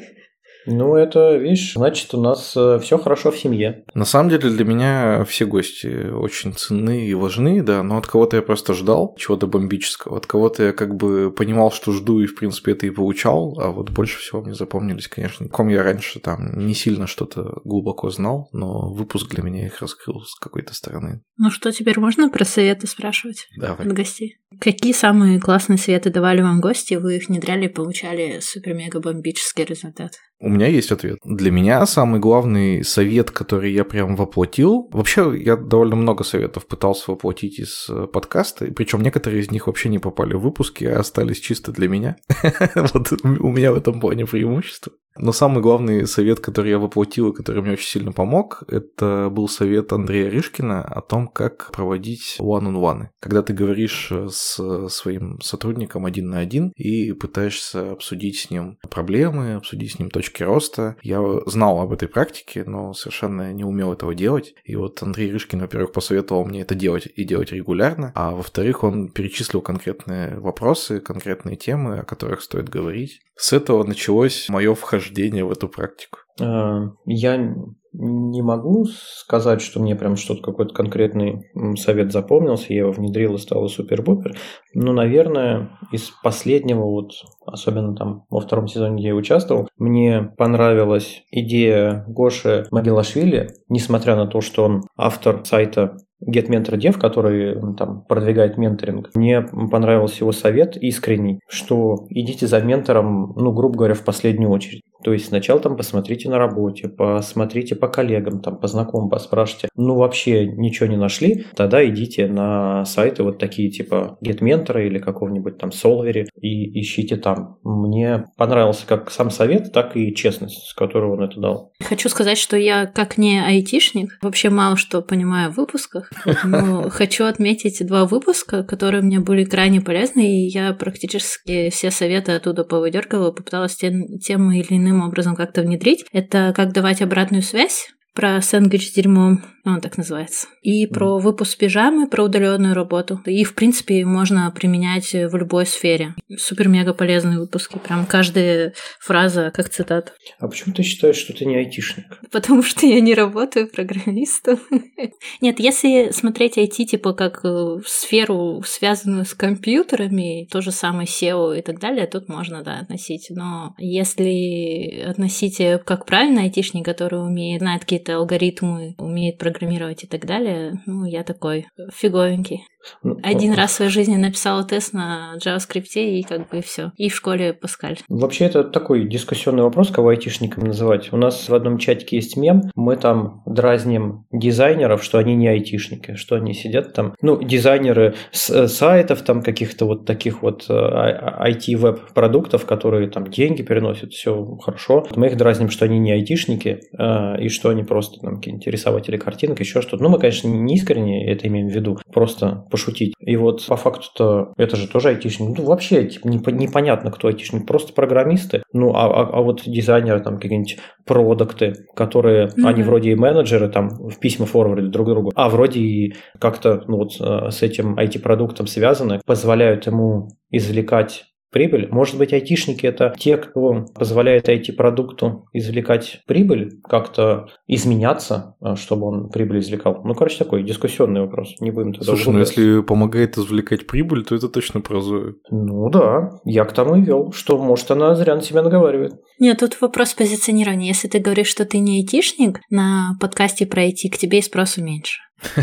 Ну, это, видишь, значит, у нас э, все хорошо в семье. На самом деле для меня все гости очень ценны и важны, да, но от кого-то я просто ждал чего-то бомбического, от кого-то я как бы понимал, что жду, и в принципе это и получал, а вот больше всего мне запомнились, конечно, ком я раньше там не сильно что-то глубоко знал, но выпуск для меня их раскрыл с какой-то стороны. Ну что, теперь можно про советы спрашивать Давай. от гостей? Какие самые классные советы давали вам гости, вы их внедряли и получали супер-мега-бомбический результат? У меня есть ответ. Для меня самый главный совет, который я прям воплотил, вообще я довольно много советов пытался воплотить из э, подкаста, причем некоторые из них вообще не попали в выпуски, а остались чисто для меня. Вот у меня в этом плане преимущество. Но самый главный совет, который я воплотил и который мне очень сильно помог, это был совет Андрея Рышкина о том, как проводить one-on-one. Когда ты говоришь с своим сотрудником один на один и пытаешься обсудить с ним проблемы, обсудить с ним точки роста. Я знал об этой практике, но совершенно не умел этого делать. И вот Андрей Рышкин, во-первых, посоветовал мне это делать и делать регулярно, а во-вторых, он перечислил конкретные вопросы, конкретные темы, о которых стоит говорить. С этого началось мое вхождение в эту практику. А, я не могу сказать, что мне прям что-то какой-то конкретный совет запомнился, я его внедрил и стало супер-бупер. Но, наверное, из последнего, вот, особенно там во втором сезоне, где я участвовал, мне понравилась идея Гоши Магилашвили, несмотря на то, что он автор сайта Get Mentor Dev, который там продвигает менторинг, мне понравился его совет искренний, что идите за ментором, ну, грубо говоря, в последнюю очередь. То есть сначала там посмотрите на работе, посмотрите по коллегам, там по знакомым, поспрашивайте. Ну, вообще ничего не нашли, тогда идите на сайты вот такие типа GetMentor или какого-нибудь там Solvery и ищите там. Мне понравился как сам совет, так и честность, с которой он это дал. Хочу сказать, что я как не айтишник, вообще мало что понимаю в выпусках, но хочу отметить два выпуска, которые мне были крайне полезны, и я практически все советы оттуда повыдергивала, попыталась тем или иным образом как-то внедрить. Это как давать обратную связь про сэндвич с дерьмом, он так называется, и про выпуск пижамы, про удаленную работу. И, в принципе, можно применять в любой сфере. Супер-мега полезные выпуски, прям каждая фраза как цитата. А почему ты считаешь, что ты не айтишник? Потому что я не работаю программистом. Нет, если смотреть IT, типа, как э, сферу, связанную с компьютерами, то же самое SEO и так далее, тут можно, да, относить. Но если относить как правильно айтишник, который умеет, знает какие-то алгоритмы, умеет программировать и так далее, ну, я такой фиговенький. Ну, Один раз в своей жизни написала тест на JavaScript и как бы все. И в школе Паскаль. Вообще это такой дискуссионный вопрос, кого айтишниками называть. У нас в одном чатике есть мем, мы там дразним дизайнеров, что они не айтишники, что они сидят там, ну, дизайнеры с э, сайтов, там каких-то вот таких вот IT-веб э, продуктов, которые там деньги переносят, все хорошо. Мы их дразним, что они не айтишники, э, и что они просто там какие-нибудь рисователи картинок, еще что-то. Ну, мы, конечно, не искренне это имеем в виду, просто пошутить. И вот по факту-то это же тоже айтишник. Ну, вообще типа, непонятно, кто айтишник. Просто программисты. Ну, а, а, а вот дизайнеры, там, какие-нибудь продукты, которые, mm-hmm. они вроде и менеджеры, там, в письма форвардят друг другу, а вроде и как-то, ну, вот э, с этим IT-продуктом связаны, позволяют ему извлекать прибыль. Может быть, айтишники – это те, кто позволяет IT-продукту извлекать прибыль, как-то изменяться, а, чтобы он прибыль извлекал. Ну, короче, такой дискуссионный вопрос. Не будем туда Слушай, ну если помогает извлекать прибыль, то это точно прозоя. Ну да, я к тому и вел, что, может, она зря на себя наговаривает. Нет, тут вопрос позиционирования. Если ты говоришь, что ты не айтишник, на подкасте про IT к тебе и спросу меньше.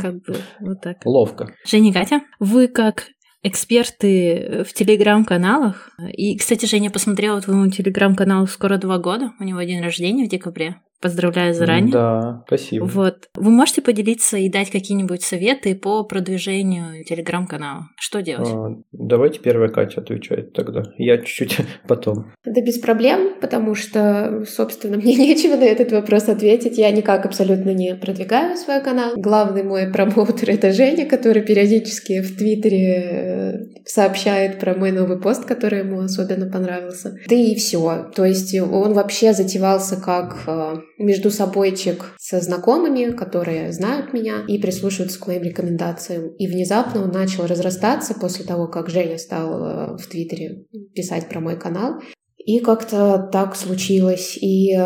Как бы вот так. Ловко. Женя Катя, вы как эксперты в телеграм-каналах. И, кстати, Женя посмотрела твоему телеграм-каналу скоро два года. У него день рождения в декабре. Поздравляю заранее. Да, спасибо. Вот. Вы можете поделиться и дать какие-нибудь советы по продвижению телеграм-канала? Что делать? А, давайте первая Катя отвечает тогда. Я чуть-чуть потом. Да без проблем, потому что, собственно, мне нечего на этот вопрос ответить. Я никак абсолютно не продвигаю свой канал. Главный мой промоутер — это Женя, который периодически в Твиттере э, сообщает про мой новый пост, который ему особенно понравился. Да и все. То есть он вообще затевался как э, между собойчик со знакомыми, которые знают меня и прислушиваются к моим рекомендациям. И внезапно он начал разрастаться после того, как Женя стал э, в Твиттере писать про мой канал. И как-то так случилось. И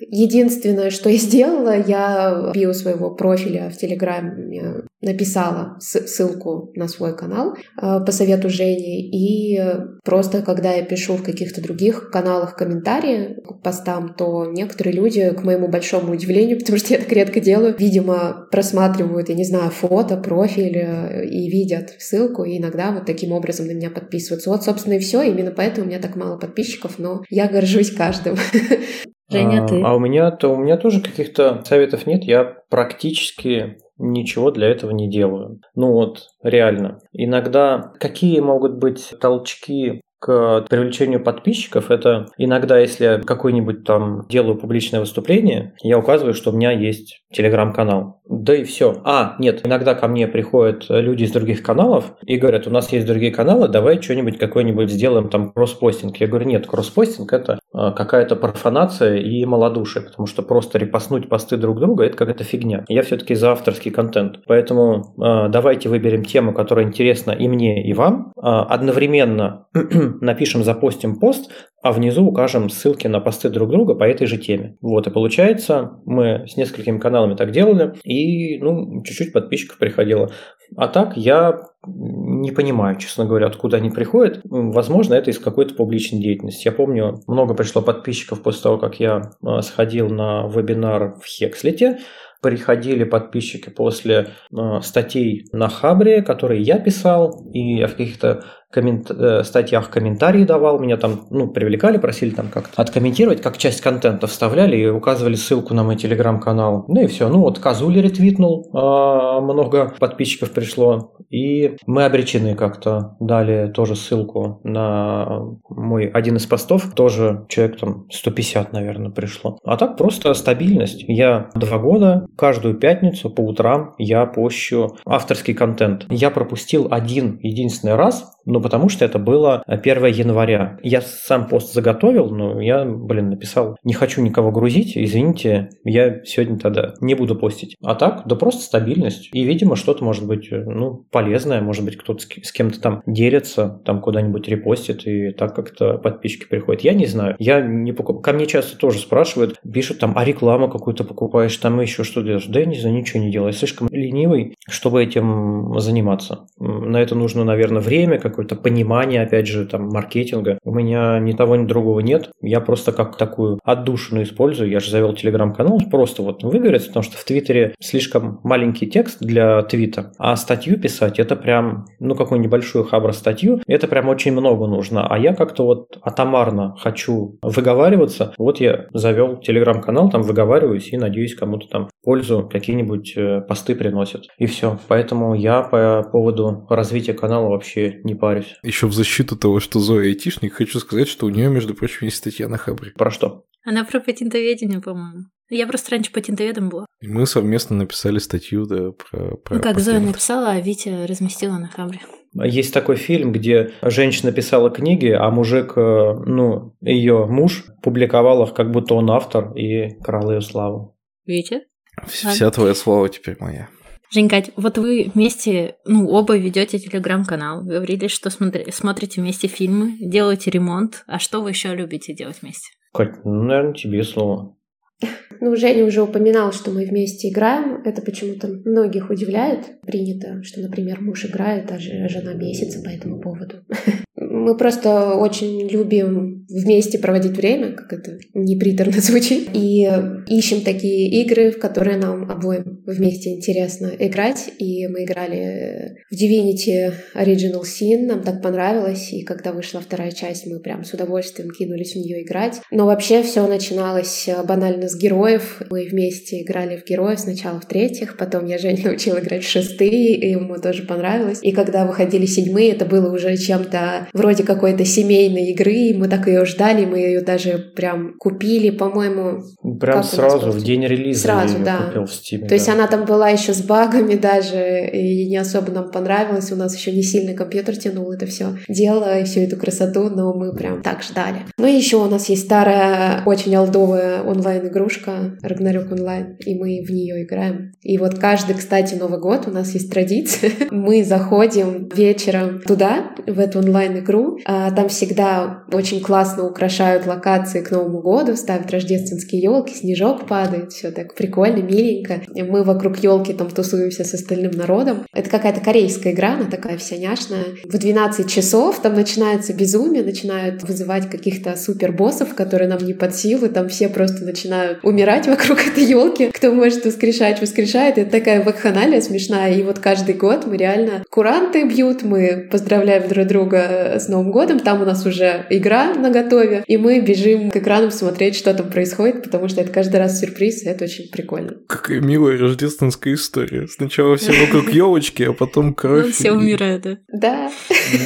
Единственное, что я сделала, я в био своего профиля в Телеграме написала ссылку на свой канал э, по совету Жени, и просто когда я пишу в каких-то других каналах комментарии к постам, то некоторые люди, к моему большому удивлению, потому что я так редко делаю, видимо, просматривают, я не знаю, фото, профиль э, и видят ссылку, и иногда вот таким образом на меня подписываются. Вот, собственно, и все. Именно поэтому у меня так мало подписчиков, но я горжусь каждым. Женя, а, ты? А у меня то у меня тоже каких-то советов нет. Я практически ничего для этого не делаю. Ну вот, реально. Иногда какие могут быть толчки к привлечению подписчиков, это иногда, если я какой-нибудь там делаю публичное выступление, я указываю, что у меня есть телеграм-канал. Да и все. А, нет, иногда ко мне приходят люди из других каналов и говорят, у нас есть другие каналы, давай что-нибудь какой-нибудь сделаем там кросспостинг. Я говорю, нет, кросспостинг это а, какая-то профанация и малодушие, потому что просто репостнуть посты друг друга – это какая-то фигня. Я все-таки за авторский контент. Поэтому э, давайте выберем тему, которая интересна и мне, и вам. Э, одновременно напишем, запостим пост, а внизу укажем ссылки на посты друг друга по этой же теме. Вот, и получается, мы с несколькими каналами так делали, и, ну, чуть-чуть подписчиков приходило. А так я не понимаю, честно говоря, откуда они приходят. Возможно, это из какой-то публичной деятельности. Я помню, много пришло подписчиков после того, как я а, сходил на вебинар в Хекслите. Приходили подписчики после э, статей на Хабре, которые я писал, и в каких-то коммент... Э, статьях комментарии давал, меня там, ну, привлекали, просили там как-то откомментировать, как часть контента вставляли и указывали ссылку на мой телеграм-канал. Ну и все. Ну вот Казули ретвитнул, а, много подписчиков пришло, и мы обречены как-то. Дали тоже ссылку на мой один из постов, тоже человек там 150, наверное, пришло. А так просто стабильность. Я два года, каждую пятницу по утрам я пощу авторский контент. Я пропустил один единственный раз, но потому что это было 1 января. Я сам пост заготовил, но я, блин, написал, не хочу никого грузить, извините, я сегодня тогда не буду постить. А так, да просто стабильность. И, видимо, что-то может быть, ну, полезное, может быть, кто-то с кем-то там делится, там куда-нибудь репостит, и так как-то подписчики приходят. Я не знаю, я не покупаю. Ко мне часто тоже спрашивают, пишут там, а рекламу какую-то покупаешь, там еще что делаешь. Да я не знаю, ничего не делаю. Я слишком ленивый, чтобы этим заниматься. На это нужно, наверное, время, как какое-то понимание, опять же, там, маркетинга. У меня ни того, ни другого нет. Я просто как такую отдушину использую. Я же завел телеграм-канал, просто вот выговориться, потому что в Твиттере слишком маленький текст для твита, а статью писать это прям, ну, какую небольшую хабр-статью, это прям очень много нужно. А я как-то вот атомарно хочу выговариваться. Вот я завел телеграм-канал, там выговариваюсь и надеюсь, кому-то там пользу какие-нибудь э, посты приносят. И все. Поэтому я по поводу развития канала вообще не парюсь. Еще в защиту того, что Зоя айтишник, хочу сказать, что у нее, между прочим, есть статья на Хабре. Про что? Она про патентоведение, по-моему. Я просто раньше патентоведом была. И мы совместно написали статью, да, про... про ну, как Зоя написала, а Витя разместила на Хабре. Есть такой фильм, где женщина писала книги, а мужик, э, ну, ее муж публиковал их, как будто он автор, и крал ее славу. Витя? Вся твоя слава теперь моя. Жень, Кать, вот вы вместе, ну, оба ведете телеграм-канал, говорили, что смотри, смотрите вместе фильмы, делаете ремонт. А что вы еще любите делать вместе? Кать, ну, наверное, тебе слово. Ну, Женя уже упоминал, что мы вместе играем. Это почему-то многих удивляет. Принято, что, например, муж играет, а жена бесится по этому поводу. Мы просто очень любим вместе проводить время, как это неприторно звучит, и ищем такие игры, в которые нам обоим вместе интересно играть. И мы играли в Divinity Original Sin, нам так понравилось, и когда вышла вторая часть, мы прям с удовольствием кинулись в нее играть. Но вообще все начиналось банально с героев. Мы вместе играли в героев сначала в третьих, потом я Женю научила играть в шестые, и ему тоже понравилось. И когда выходили седьмые, это было уже чем-то вроде какой-то семейной игры, и мы так ее ждали, мы ее даже прям купили, по-моему. Прям сразу, в день релиза сразу, да. купил в Steam. То да. есть она там была еще с багами даже, и не особо нам понравилось, у нас еще не сильно компьютер тянул это все дело и всю эту красоту, но мы прям так ждали. Ну и еще у нас есть старая, очень олдовая онлайн-игрушка Ragnarok онлайн, и мы в нее играем. И вот каждый, кстати, Новый год у нас есть традиция. мы заходим вечером туда, в эту онлайн-игру, игру. А, там всегда очень классно украшают локации к Новому году, ставят рождественские елки, снежок падает, все так прикольно, миленько. Мы вокруг елки там тусуемся с остальным народом. Это какая-то корейская игра, она такая вся няшная. В 12 часов там начинается безумие, начинают вызывать каких-то супер боссов, которые нам не под силу, там все просто начинают умирать вокруг этой елки. Кто может воскрешать, воскрешает. Это такая вакханалия смешная. И вот каждый год мы реально куранты бьют, мы поздравляем друг друга с Новым годом, там у нас уже игра на готове, и мы бежим к экранам смотреть, что там происходит, потому что что это каждый раз сюрприз, и это очень прикольно. Какая милая рождественская история. Сначала все вокруг елочки, а потом кровь. Ну, все умирают, да. Да.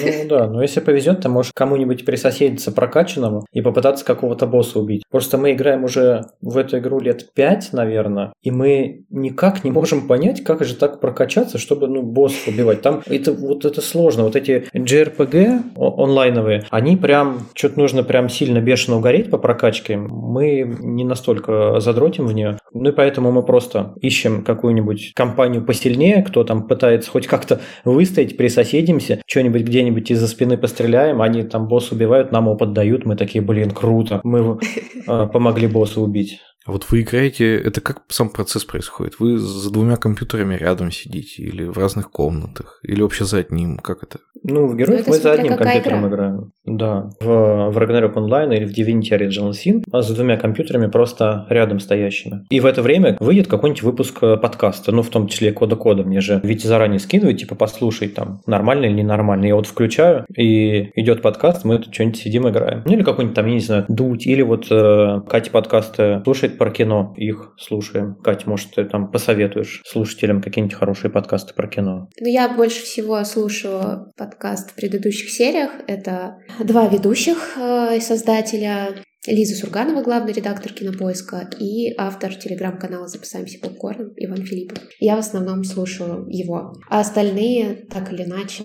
Ну да, но если повезет, ты можешь кому-нибудь присоседиться прокачанному и попытаться какого-то босса убить. Просто мы играем уже в эту игру лет пять, наверное, и мы никак не можем понять, как же так прокачаться, чтобы ну, боссов убивать. Там это вот это сложно. Вот эти JRPG онлайновые, они прям, что-то нужно прям сильно бешено угореть по прокачке. Мы не настолько задротим в нее. Ну и поэтому мы просто ищем какую-нибудь компанию посильнее, кто там пытается хоть как-то выстоять, присоседимся, что-нибудь где-нибудь из-за спины постреляем, они там босс убивают, нам опыт дают, мы такие, блин, круто, мы э, помогли боссу убить. А вот вы играете, это как сам процесс происходит? Вы за двумя компьютерами рядом сидите или в разных комнатах? Или вообще за одним? Как это? Ну, в героев Ну, мы за одним компьютером игра. играем. Да. В, в Ragnarok Online или в Divinity Original Sin, а за двумя компьютерами просто рядом стоящими. И в это время выйдет какой-нибудь выпуск э, подкаста, ну, в том числе кода-кода. Мне же ведь заранее скидывают, типа, послушай, там, нормально или ненормально. Я вот включаю, и идет подкаст, мы тут что-нибудь сидим, играем. Ну, или какой-нибудь там, я не знаю, дуть, или вот э, Катя подкасты слушает про кино, их слушаем. Катя, может, ты там посоветуешь слушателям какие-нибудь хорошие подкасты про кино? Ну, я больше всего слушаю подкаст в предыдущих сериях. Это два ведущих э, создателя. Лиза Сурганова, главный редактор кинопоиска, и автор телеграм-канала «Запасаемся попкорном» Иван Филиппов. Я в основном слушаю его. А остальные, так или иначе,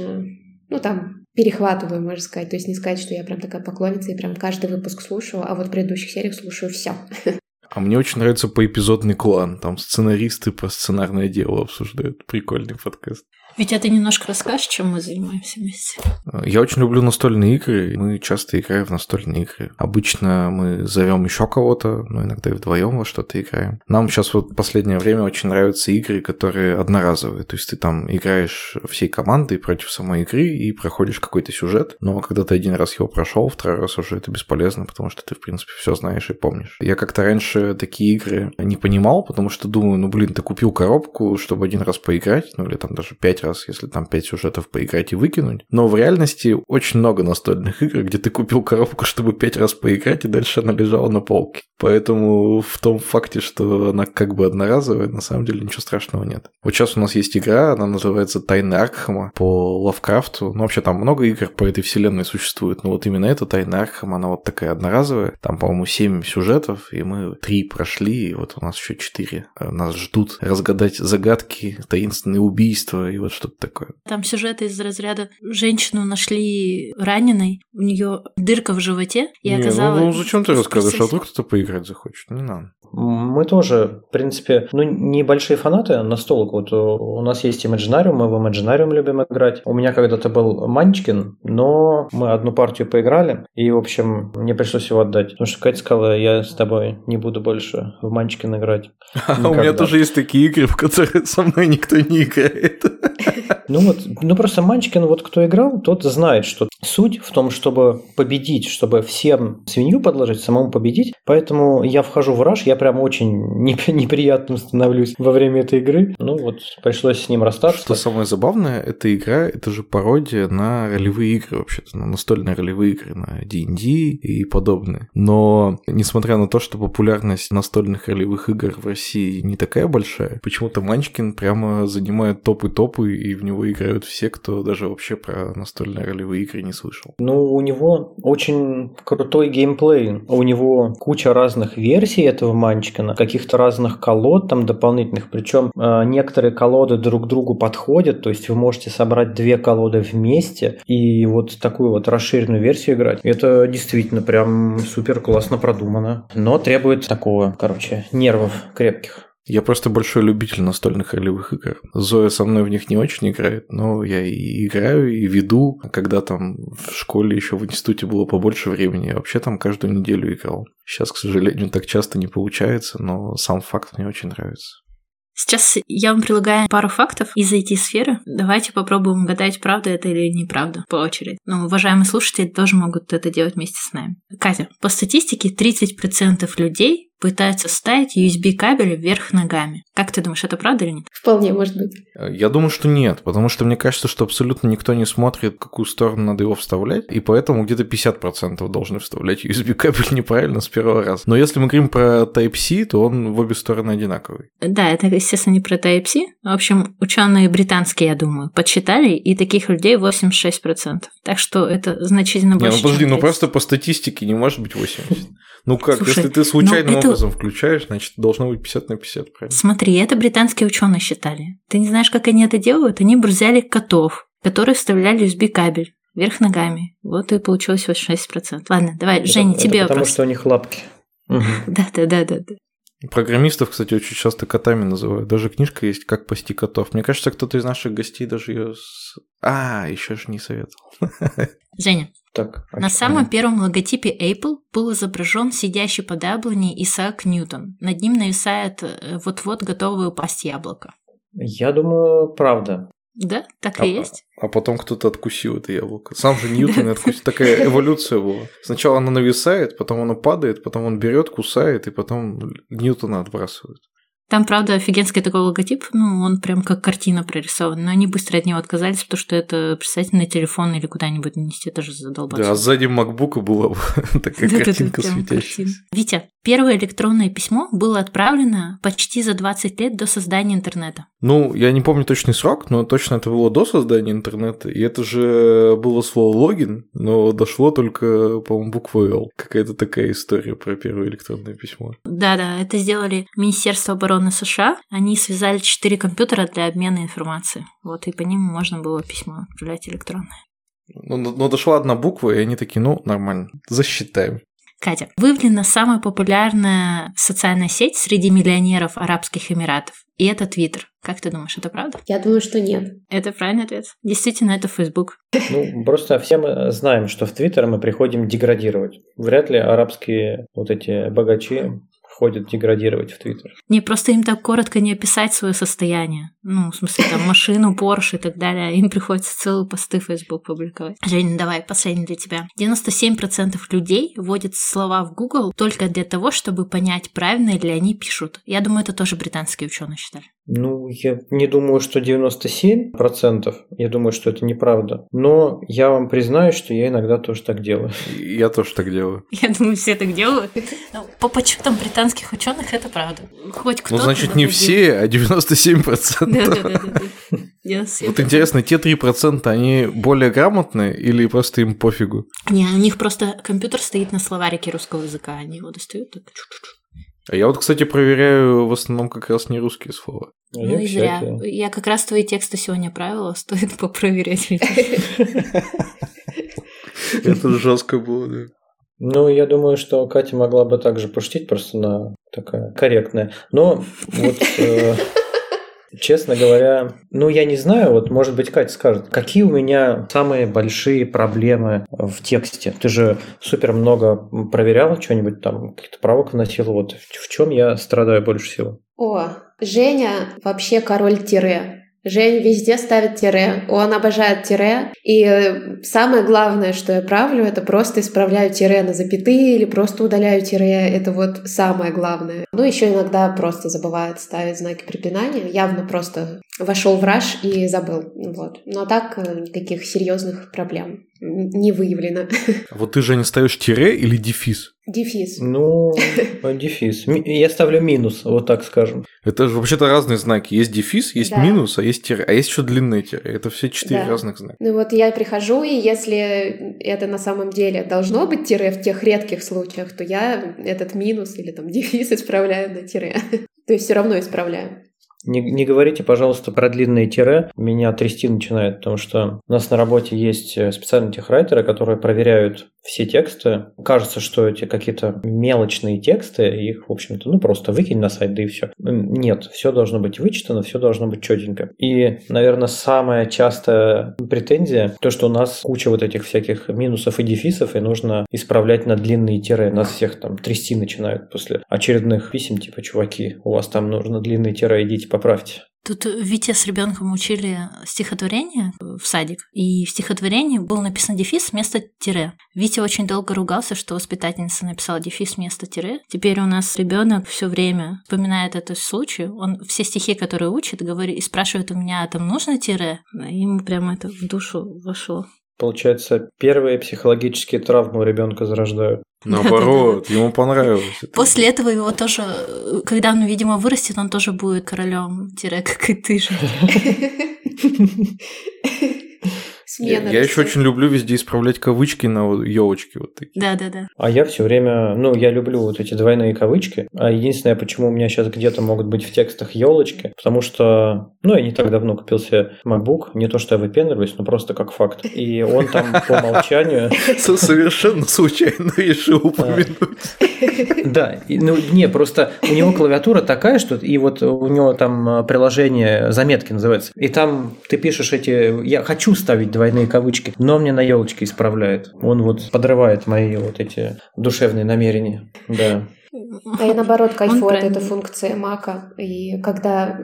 ну, там, перехватываю, можно сказать. То есть не сказать, что я прям такая поклонница и прям каждый выпуск слушаю, а вот в предыдущих сериях слушаю все. А мне очень нравится поэпизодный клан. Там сценаристы про сценарное дело обсуждают. Прикольный подкаст. Ведь это немножко расскажешь, чем мы занимаемся вместе. Я очень люблю настольные игры. Мы часто играем в настольные игры. Обычно мы зовем еще кого-то, но иногда и вдвоем во что-то играем. Нам сейчас вот последнее время очень нравятся игры, которые одноразовые. То есть ты там играешь всей командой против самой игры и проходишь какой-то сюжет. Но когда ты один раз его прошел, второй раз уже это бесполезно, потому что ты, в принципе, все знаешь и помнишь. Я как-то раньше такие игры не понимал, потому что думаю, ну блин, ты купил коробку, чтобы один раз поиграть, ну или там даже пять раз, если там пять сюжетов поиграть и выкинуть. Но в реальности очень много настольных игр, где ты купил коробку, чтобы пять раз поиграть, и дальше она лежала на полке. Поэтому в том факте, что она как бы одноразовая, на самом деле ничего страшного нет. Вот сейчас у нас есть игра, она называется «Тайны Аркхема» по Лавкрафту. Ну, вообще там много игр по этой вселенной существует, но вот именно эта «Тайна Аркхема», она вот такая одноразовая. Там, по-моему, семь сюжетов, и мы три прошли, и вот у нас еще четыре. Нас ждут разгадать загадки, таинственные убийства и вот что-то такое. Там сюжеты из разряда женщину нашли раненой, у нее дырка в животе, и Не, ну, оказалось... ну, зачем ты рассказываешь? А вдруг кто-то поиграть захочет? Не надо. Мы тоже, в принципе, ну, небольшие фанаты настолок. Вот у у нас есть Imaginarium, мы в Imaginarium любим играть. У меня когда-то был Манчкин, но мы одну партию поиграли, и, в общем, мне пришлось его отдать. Потому что Катя сказала, я с тобой не буду больше в Манчкин играть. А у меня тоже есть такие игры, в которые со мной никто не играет. Ну вот, ну просто Манчкин, вот кто играл, тот знает, что суть в том, чтобы победить, чтобы всем свинью подложить, самому победить. Поэтому я вхожу в раш, я прям очень неп- неприятным становлюсь во время этой игры. Ну вот, пришлось с ним расстаться. Что самое забавное, эта игра, это же пародия на ролевые игры вообще-то, на настольные ролевые игры, на D&D и подобные. Но, несмотря на то, что популярность настольных ролевых игр в России не такая большая, почему-то Манчкин прямо занимает топы-топы, и в него играют все, кто даже вообще про настольные ролевые игры не слышал. Ну, у него очень крутой геймплей. У него куча разных версий этого Манчкина, каких-то разных колод там дополнительных. Причем э, некоторые колоды друг другу подходят, то есть вы можете собрать две колоды вместе и вот такую вот расширенную версию играть. Это действительно прям супер классно продумано. Но требует такого, короче, нервов крепких. Я просто большой любитель настольных ролевых игр. Зоя со мной в них не очень играет, но я и играю, и веду. Когда там в школе еще в институте было побольше времени, я вообще там каждую неделю играл. Сейчас, к сожалению, так часто не получается, но сам факт мне очень нравится. Сейчас я вам предлагаю пару фактов из IT-сферы. Давайте попробуем угадать, правда это или неправда, по очереди. Ну, уважаемые слушатели тоже могут это делать вместе с нами. Катя, по статистике 30% людей пытаются ставить USB-кабели вверх ногами. Как ты думаешь, это правда или нет? Вполне может быть. Я думаю, что нет, потому что мне кажется, что абсолютно никто не смотрит, в какую сторону надо его вставлять, и поэтому где-то 50% должны вставлять USB кабель неправильно с первого раза. Но если мы говорим про Type-C, то он в обе стороны одинаковый. Да, это, естественно, не про Type-C. В общем, ученые британские, я думаю, подсчитали, и таких людей 86%. Так что это значительно больше, Не, ну подожди, ну 30. просто по статистике не может быть 80. Ну как, Слушай, если ты случайным ну это- образом включаешь, значит, должно быть 50 на 50, правильно? Смотри, это британские ученые считали. Ты не знаешь, как они это делают? Они взяли котов, которые вставляли USB кабель вверх ногами. Вот и получилось 86%. Ладно, давай, Это- Женя, это тебе потому вопрос. что у них лапки. Мгм. Да, да, да, да, да. Программистов, кстати, очень часто котами называют. Даже книжка есть «Как пасти котов». Мне кажется, кто-то из наших гостей даже ее... А, еще же не советовал. Женя, Так, а на что- самом первом логотипе Apple был изображен сидящий под яблоней Исаак Ньютон. Над ним нависает э, вот-вот готовое упасть яблоко. Я думаю, правда. Да, так А- и есть. А потом кто-то откусил это яблоко. Сам же Ньютон откусил. Такая эволюция была. Сначала оно нависает, потом оно падает, потом он берет, кусает, и потом Ньютона отбрасывает. Там, правда, офигенский такой логотип, ну, он прям как картина прорисован, но они быстро от него отказались, потому что это, представьте, на телефон или куда-нибудь нанести, это же задолбаться. Да, а сзади макбука была такая картинка светящаяся. Витя, первое электронное письмо было отправлено почти за 20 лет до создания интернета. Ну, я не помню точный срок, но точно это было до создания интернета. И это же было слово логин, но дошло только, по-моему, буква L. Какая-то такая история про первое электронное письмо. Да-да, это сделали Министерство обороны США. Они связали четыре компьютера для обмена информацией. Вот, и по ним можно было письмо отправлять электронное. Ну, но, но дошла одна буква, и они такие, ну, нормально, засчитаем. Катя, выявлена самая популярная социальная сеть среди миллионеров Арабских Эмиратов. И это Твиттер. Как ты думаешь, это правда? Я думаю, что нет. Это правильный ответ. Действительно, это Facebook. Ну, просто все мы знаем, что в Твиттер мы приходим деградировать. Вряд ли арабские вот эти богачи ходят деградировать в Твиттер. Не, просто им так коротко не описать свое состояние. Ну, в смысле, там, машину, Porsche и так далее. Им приходится целые посты в Facebook публиковать. Женя, давай, последний для тебя. 97% людей вводят слова в Google только для того, чтобы понять, правильно ли они пишут. Я думаю, это тоже британские ученые считали. Ну, я не думаю, что 97%. Я думаю, что это неправда. Но я вам признаюсь, что я иногда тоже так делаю. Я тоже так делаю. Я думаю, все так делают. Ну, по подсчетам британских ученых это правда. Хоть кто-то. Ну, значит, не все, а 97%. Да-да-да. Я все Вот интересно, те 3% они более грамотные или просто им пофигу? Не, у них просто компьютер стоит на словарике русского языка, они его достают так. чу-чу-чу. А я вот, кстати, проверяю в основном как раз не русские слова. А Ну я, и зря. Я как раз твои тексты сегодня правила, стоит попроверять. Это жестко было, да. Ну, я думаю, что Катя могла бы также пошутить, просто она такая корректная. Но вот, э, честно говоря, ну, я не знаю, вот, может быть, Катя скажет, какие у меня самые большие проблемы в тексте? Ты же супер много проверяла что-нибудь там, какие-то правок вносила, вот в чем я страдаю больше всего? О, Женя вообще король тире. Жень везде ставит тире. Он обожает тире. И самое главное, что я правлю, это просто исправляю тире на запятые или просто удаляю тире. Это вот самое главное. Ну, еще иногда просто забывает ставить знаки препинания. Явно просто вошел в раж и забыл. Вот. Но так э, никаких серьезных проблем не выявлено. А Вот ты же не ставишь тире или дефис? Дефис. Ну, дефис. Ми- Я ставлю минус, вот так скажем. Это же вообще-то разные знаки. Есть дефис, есть Да. минус, а есть тире. А есть еще длинные тире. Это все четыре Да. разных знака. Ну вот я прихожу, и если это на самом деле должно быть тире в тех редких случаях, то я этот минус или там дефис исправляю на тире. То есть все равно исправляю. Не, не говорите, пожалуйста, про длинные тире. Меня трясти начинает, потому что у нас на работе есть э, специальные техрайтеры, которые проверяют все тексты. Кажется, что эти какие-то мелочные тексты, их, в общем-то, ну просто выкинь на сайт, да и все. Нет, все должно быть вычитано, все должно быть четенько. И, наверное, самая частая претензия, то, что у нас куча вот этих всяких минусов и дефисов, и нужно исправлять на длинные тире. Нас всех там трясти начинают после очередных писем, типа, чуваки, у вас там нужно длинные тире, идите поправьте. Тут Витя с ребенком учили стихотворение в садик, и в стихотворении был написан дефис вместо тире. Витя очень долго ругался, что воспитательница написала дефис вместо тире. Теперь у нас ребенок все время вспоминает этот случай. Он все стихи, которые учит, говорит и спрашивает у меня, а там нужно тире? Ему прямо это в душу вошло. Получается, первые психологические травмы у ребенка зарождают. Наоборот, ему понравилось. После этого его тоже, когда он, видимо, вырастет, он тоже будет королем, как и ты же. Смена. Я еще очень люблю везде исправлять кавычки на елочки вот такие. Да, да, да. А я все время, ну, я люблю вот эти двойные кавычки. А единственное, почему у меня сейчас где-то могут быть в текстах елочки, потому что, ну, я не так давно купил себе MacBook, не то, что я выпендриваюсь, но просто как факт. И он там по умолчанию... Совершенно случайно решил упомянуть. Да, ну, не, просто у него клавиатура такая, что и вот у него там приложение заметки называется, и там ты пишешь эти... Я хочу ставить двойные кавычки, но мне на елочке исправляет. Он вот подрывает мои вот эти душевные намерения. Да. А я наоборот кайфую от этой функции Мака. И когда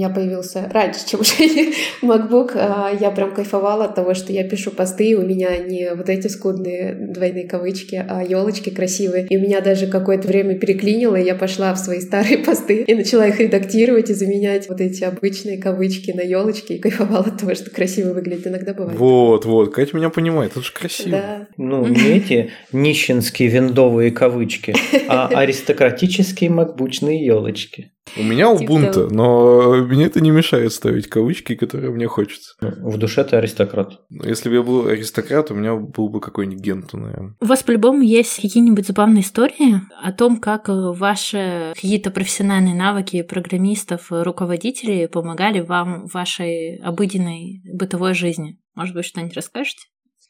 меня появился раньше, чем уже MacBook, а, я прям кайфовала от того, что я пишу посты, и у меня не вот эти скудные двойные кавычки, а елочки красивые. И у меня даже какое-то время переклинило, и я пошла в свои старые посты и начала их редактировать и заменять вот эти обычные кавычки на елочки, и кайфовала от того, что красиво выглядит. Иногда бывает. Вот, вот, Катя меня понимает, это же красиво. Да. Ну, не эти нищенские виндовые кавычки, а аристократические макбучные елочки. У меня Типа Ubuntu, того. но мне это не мешает ставить кавычки, которые мне хочется. В душе ты аристократ. Но Если бы я был аристократ, у меня был бы какой-нибудь Генту, наверное. У вас по-любому есть какие-нибудь забавные истории о том, как э, ваши какие-то профессиональные навыки программистов, э, руководителей помогали вам в вашей обыденной бытовой жизни? Может быть, что-нибудь расскажете?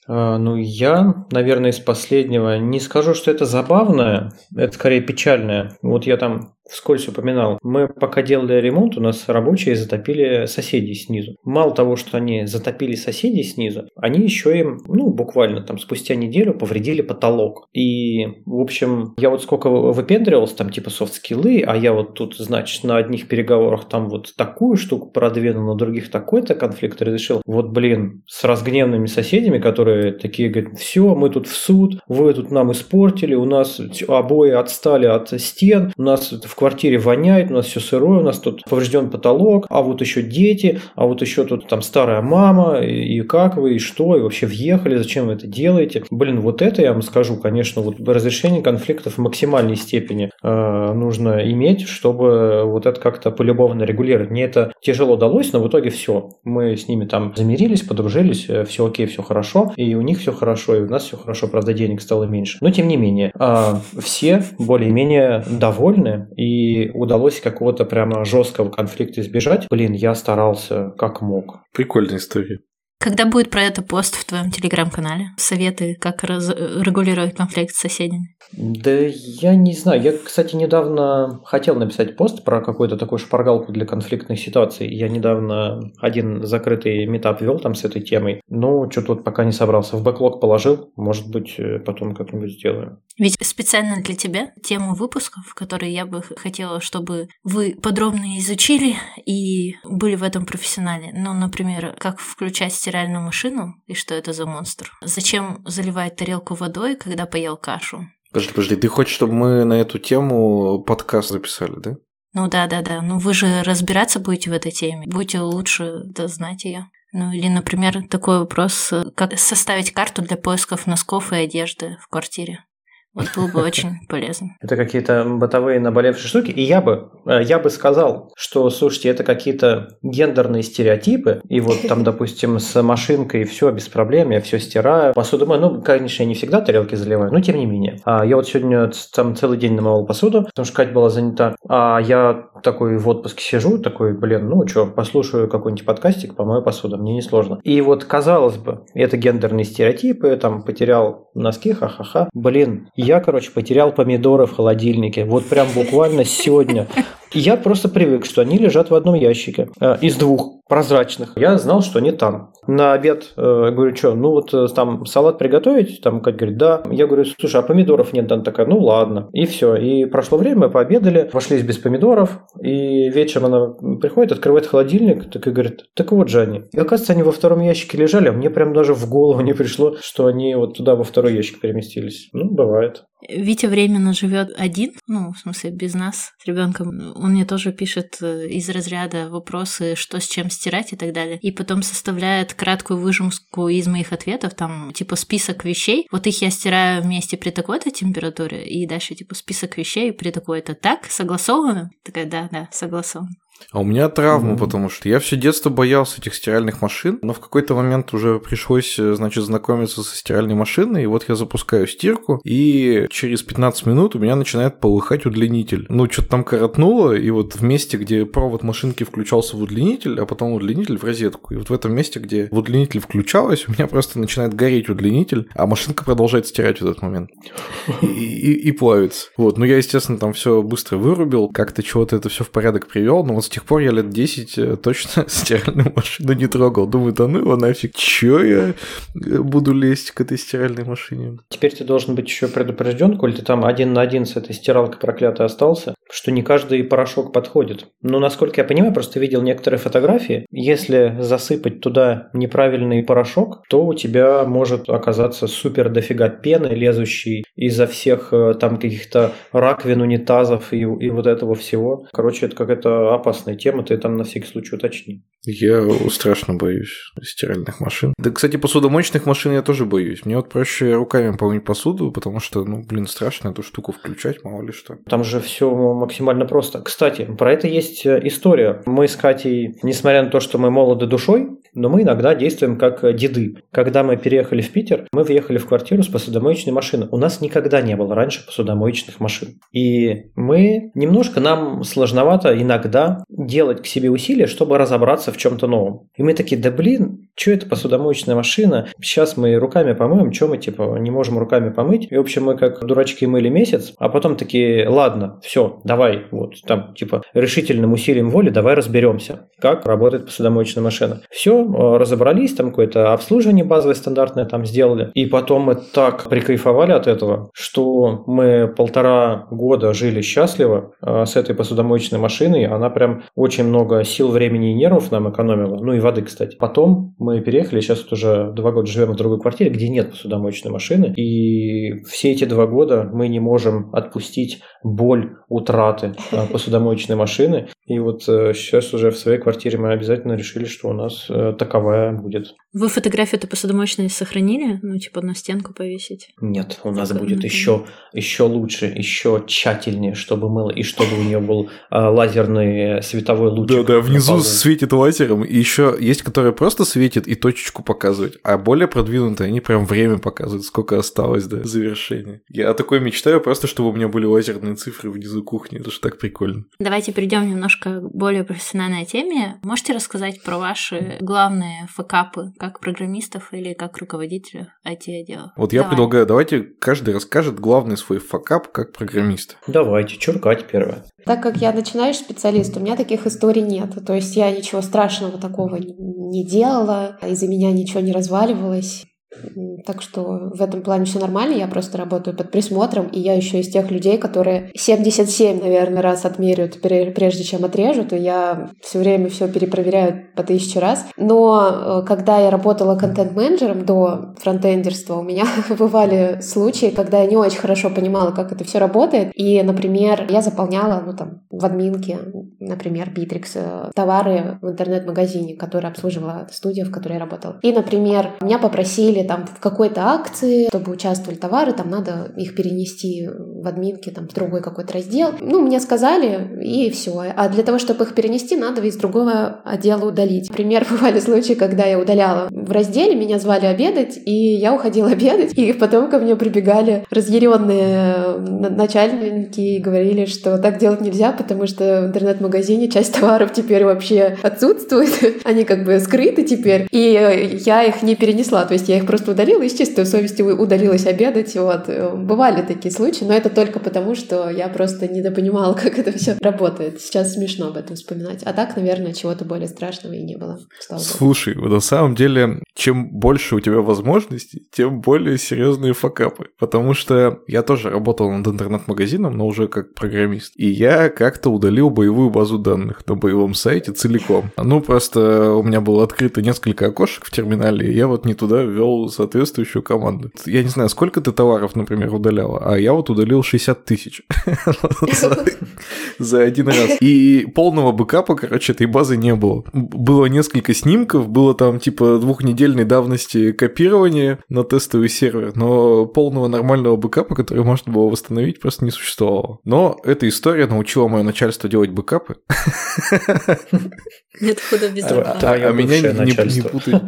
А, Ну, я, наверное, из последнего не скажу, что это забавное, это скорее печальное. Вот я там вскользь упоминал. Мы пока делали ремонт, у нас рабочие затопили соседей снизу. Мало того, что они затопили соседей снизу, они еще им, ну, буквально там спустя неделю повредили потолок. И, в общем, я вот сколько выпендривался, там типа софт-скиллы, а я вот тут, значит, на одних переговорах там вот такую штуку продвинул, на других такой-то конфликт разрешил. Вот, блин, с разгневанными соседями, которые такие говорят, все, мы тут в суд, вы тут нам испортили, у нас обои отстали от стен, у нас в квартире воняет, у нас все сырое, у нас тут поврежден потолок, а вот еще дети, а вот еще тут там старая мама, и, как вы, и что, и вообще въехали, зачем вы это делаете? Блин, вот это я вам скажу, конечно, вот разрешение конфликтов в максимальной степени э, нужно иметь, чтобы вот это как-то полюбовно регулировать. Мне это тяжело далось, но в итоге все. Мы с ними там замирились, подружились, все окей, все хорошо, и у них все хорошо, и у нас все хорошо, правда, денег стало меньше. Но тем не менее, э, все более-менее довольны, и удалось какого-то прямо жесткого конфликта избежать. Блин, я старался как мог. Прикольная история. Когда будет про это пост в твоем телеграм-канале? Советы, как раз- регулировать конфликт с соседями? Да я не знаю. Я, кстати, недавно хотел написать пост про какую-то такую шпаргалку для конфликтных ситуаций. Я недавно один закрытый метап вел там с этой темой. Но что-то вот пока не собрался. В бэклог положил. Может быть, э, потом как-нибудь сделаю. Ведь специально для тебя тему выпусков, которые я бы хотела, чтобы вы подробно изучили и были в этом профессионале. Ну, например, как включать стиральную машину и что это за монстр. Зачем заливать тарелку водой, когда поел кашу. Подожди, подожди, ты хочешь, чтобы мы на эту тему подкаст записали, да? Ну да, да, да. Ну вы же разбираться будете в этой теме. Будете лучше да, знать ее. Ну или, например, такой вопрос, э, как составить карту для поисков носков и одежды в квартире. Вот было бы очень полезно. Это какие-то бытовые наболевшие штуки. И я бы, э, я бы сказал, что, слушайте, это какие-то гендерные стереотипы. И вот там, допустим, с машинкой все без проблем, я все стираю. Посуду мою, ну, конечно, я не всегда тарелки заливаю, но тем не менее. А я вот сегодня там целый день намывал посуду, потому что Катя была занята. А я такой в отпуске сижу, такой, блин, ну что, послушаю какой-нибудь подкастик, помою посуду, мне не сложно. И вот, казалось бы, это гендерные стереотипы, там, потерял носки, ха-ха-ха. Блин, я, короче, потерял помидоры в холодильнике. Вот прям буквально сегодня я просто привык, что они лежат в одном ящике э, из двух прозрачных. Я знал, что они там. На обед э, говорю, что, ну вот э, там салат приготовить? Там Катя говорит, да. Я говорю, слушай, а помидоров нет? Она такая, ну ладно. И все. И прошло время, мы пообедали, пошлись без помидоров. И вечером она приходит, открывает холодильник, так и говорит, так вот же они. И оказывается, они во втором ящике лежали, а мне прям даже в голову не пришло, что они вот туда во второй ящик переместились. Ну, бывает. Витя временно живет один, ну, в смысле, без нас, с ребенком. Он мне тоже пишет э, из разряда вопросы, что с чем стирать и так далее. И потом составляет краткую выжимку из моих ответов, там, типа, список вещей. Вот их я стираю вместе при такой-то температуре, и дальше, типа, список вещей при такой-то. Так, согласовано? Такая, да, да, согласовано. А у меня травма, mm-hmm. потому что я все детство боялся этих стиральных машин, но в какой-то момент уже пришлось, значит, знакомиться со стиральной машиной, и вот я запускаю стирку, и через 15 минут у меня начинает полыхать удлинитель. Ну, что-то там коротнуло, и вот в месте, где провод машинки включался в удлинитель, а потом удлинитель в розетку, и вот в этом месте, где в удлинитель включалось, у меня просто начинает гореть удлинитель, а машинка продолжает стирать в этот момент. И, и, и плавится. Вот, ну я, естественно, там все быстро вырубил, как-то чего-то это все в порядок привел, но вот тех пор я лет 10 э, точно стиральную машину не трогал. Думаю, да ну его нафиг, чё я э, буду лезть к этой стиральной машине? Теперь ты должен быть еще предупрежден, коль ты там один на один с этой стиралкой проклятой остался, что не каждый порошок подходит. Но, насколько я понимаю, просто видел некоторые фотографии, если засыпать туда неправильный порошок, то у тебя может оказаться супер дофига пены, лезущей изо всех э, там каких-то раковин, унитазов и, и вот этого всего. Короче, это какая-то опасная опасная тема, ты там на всякий случай уточни. Я страшно боюсь стиральных машин. Да, кстати, посудомоечных машин я тоже боюсь. Мне вот проще руками помыть посуду, потому что, ну, блин, страшно эту штуку включать, мало ли что. Там же все максимально просто. Кстати, про это есть э, история. Мы с Катей, несмотря на то, что мы молоды душой, но мы иногда действуем как деды. Когда мы переехали в Питер, мы въехали в квартиру с посудомоечной машиной. У нас никогда не было раньше посудомоечных машин. И мы немножко, нам сложновато иногда делать к себе усилия, чтобы разобраться в чем-то новом. И мы такие, да блин, что это посудомоечная машина? Сейчас мы руками помоем, что мы типа не можем руками помыть? И в общем мы как дурачки мыли месяц, а потом такие, ладно, все, давай, вот там типа решительным усилием воли давай разберемся, как работает посудомоечная машина. Все, э, разобрались, там какое-то обслуживание базовое стандартное там сделали. И потом мы так прикайфовали от этого, что мы полтора года жили счастливо э, с этой посудомоечной машиной. Она прям очень много сил, времени и нервов нам экономила. Ну и воды, кстати. Потом мы переехали, сейчас вот уже два года живем в другой квартире, где нет посудомоечной машины. И все эти два года мы не можем отпустить боль утраты э, посудомоечной машины. И вот сейчас уже в своей квартире мы обязательно решили, что у нас таковая будет. Вы фотографию этой посудомоечной сохранили? Ну, типа на стенку повесить? Нет, у нас Только будет еще, еще лучше, еще тщательнее, чтобы мыло, и чтобы у нее был а, лазерный световой луч. Да, да, внизу светит лазером, и еще есть, которые просто светит и точечку показывают, а более продвинутые, они прям время показывают, сколько осталось до завершения. Я о такой мечтаю, просто чтобы у меня были лазерные цифры внизу кухни, это же так прикольно. Давайте перейдем немножко к более профессиональной теме. Можете рассказать про ваши главные факапы как программистов или как руководителя IT-отдела. Вот я Давай. предлагаю, давайте каждый расскажет главный свой факап как программист. Давайте, чуркать первое. Так как я начинающий специалист, у меня таких историй нет. То есть я ничего страшного такого не делала, из-за меня ничего не разваливалось. Так что в этом плане все нормально, я просто работаю под присмотром, и я еще из тех людей, которые 77, наверное, раз отмеряют, прежде чем отрежут, и я все время все перепроверяю по тысяче раз. Но э, когда я работала контент-менеджером до фронтендерства, у меня бывали случаи, когда я не очень хорошо понимала, как это все работает, и, например, я заполняла, ну там, в админке, например, Bittrex, э, товары в интернет-магазине, который обслуживала студия, в которой я работала. И, например, меня попросили или там в какой-то акции, чтобы участвовали товары, там надо их перенести в админке, там в другой какой-то раздел. Ну, мне сказали, и все. А для того, чтобы их перенести, надо из другого отдела удалить. Например, бывали случаи, когда я удаляла в разделе, меня звали обедать, и я уходила обедать, и потом ко мне прибегали разъяренные начальники и говорили, что так делать нельзя, потому что в интернет-магазине часть товаров теперь вообще отсутствует, они как бы скрыты теперь, и я их не перенесла, то есть я их просто удалила и с чистой совестью удалилась обедать. Вот. Бывали такие случаи, но это только потому, что я просто недопонимала, как это все работает. Сейчас смешно об этом вспоминать. А так, наверное, чего-то более страшного и не было. Слушай, на самом деле, чем больше у тебя возможностей, тем более серьезные факапы. Потому что я тоже работал над интернет-магазином, но уже как программист. И я как-то удалил боевую базу данных на боевом сайте целиком. Ну, просто у меня было открыто несколько окошек в терминале, и я вот не туда ввел соответствующую команду. Я не знаю, сколько ты товаров, например, удаляла, а я вот удалил 60 тысяч за один раз. И полного бэкапа, короче, этой базы не было. Было несколько снимков, было там типа двухнедельной давности копирование на тестовый сервер, но полного нормального бэкапа, который можно было восстановить, просто не существовало. Но эта история научила мое начальство делать бэкапы. Нет худа без. А меня не путай.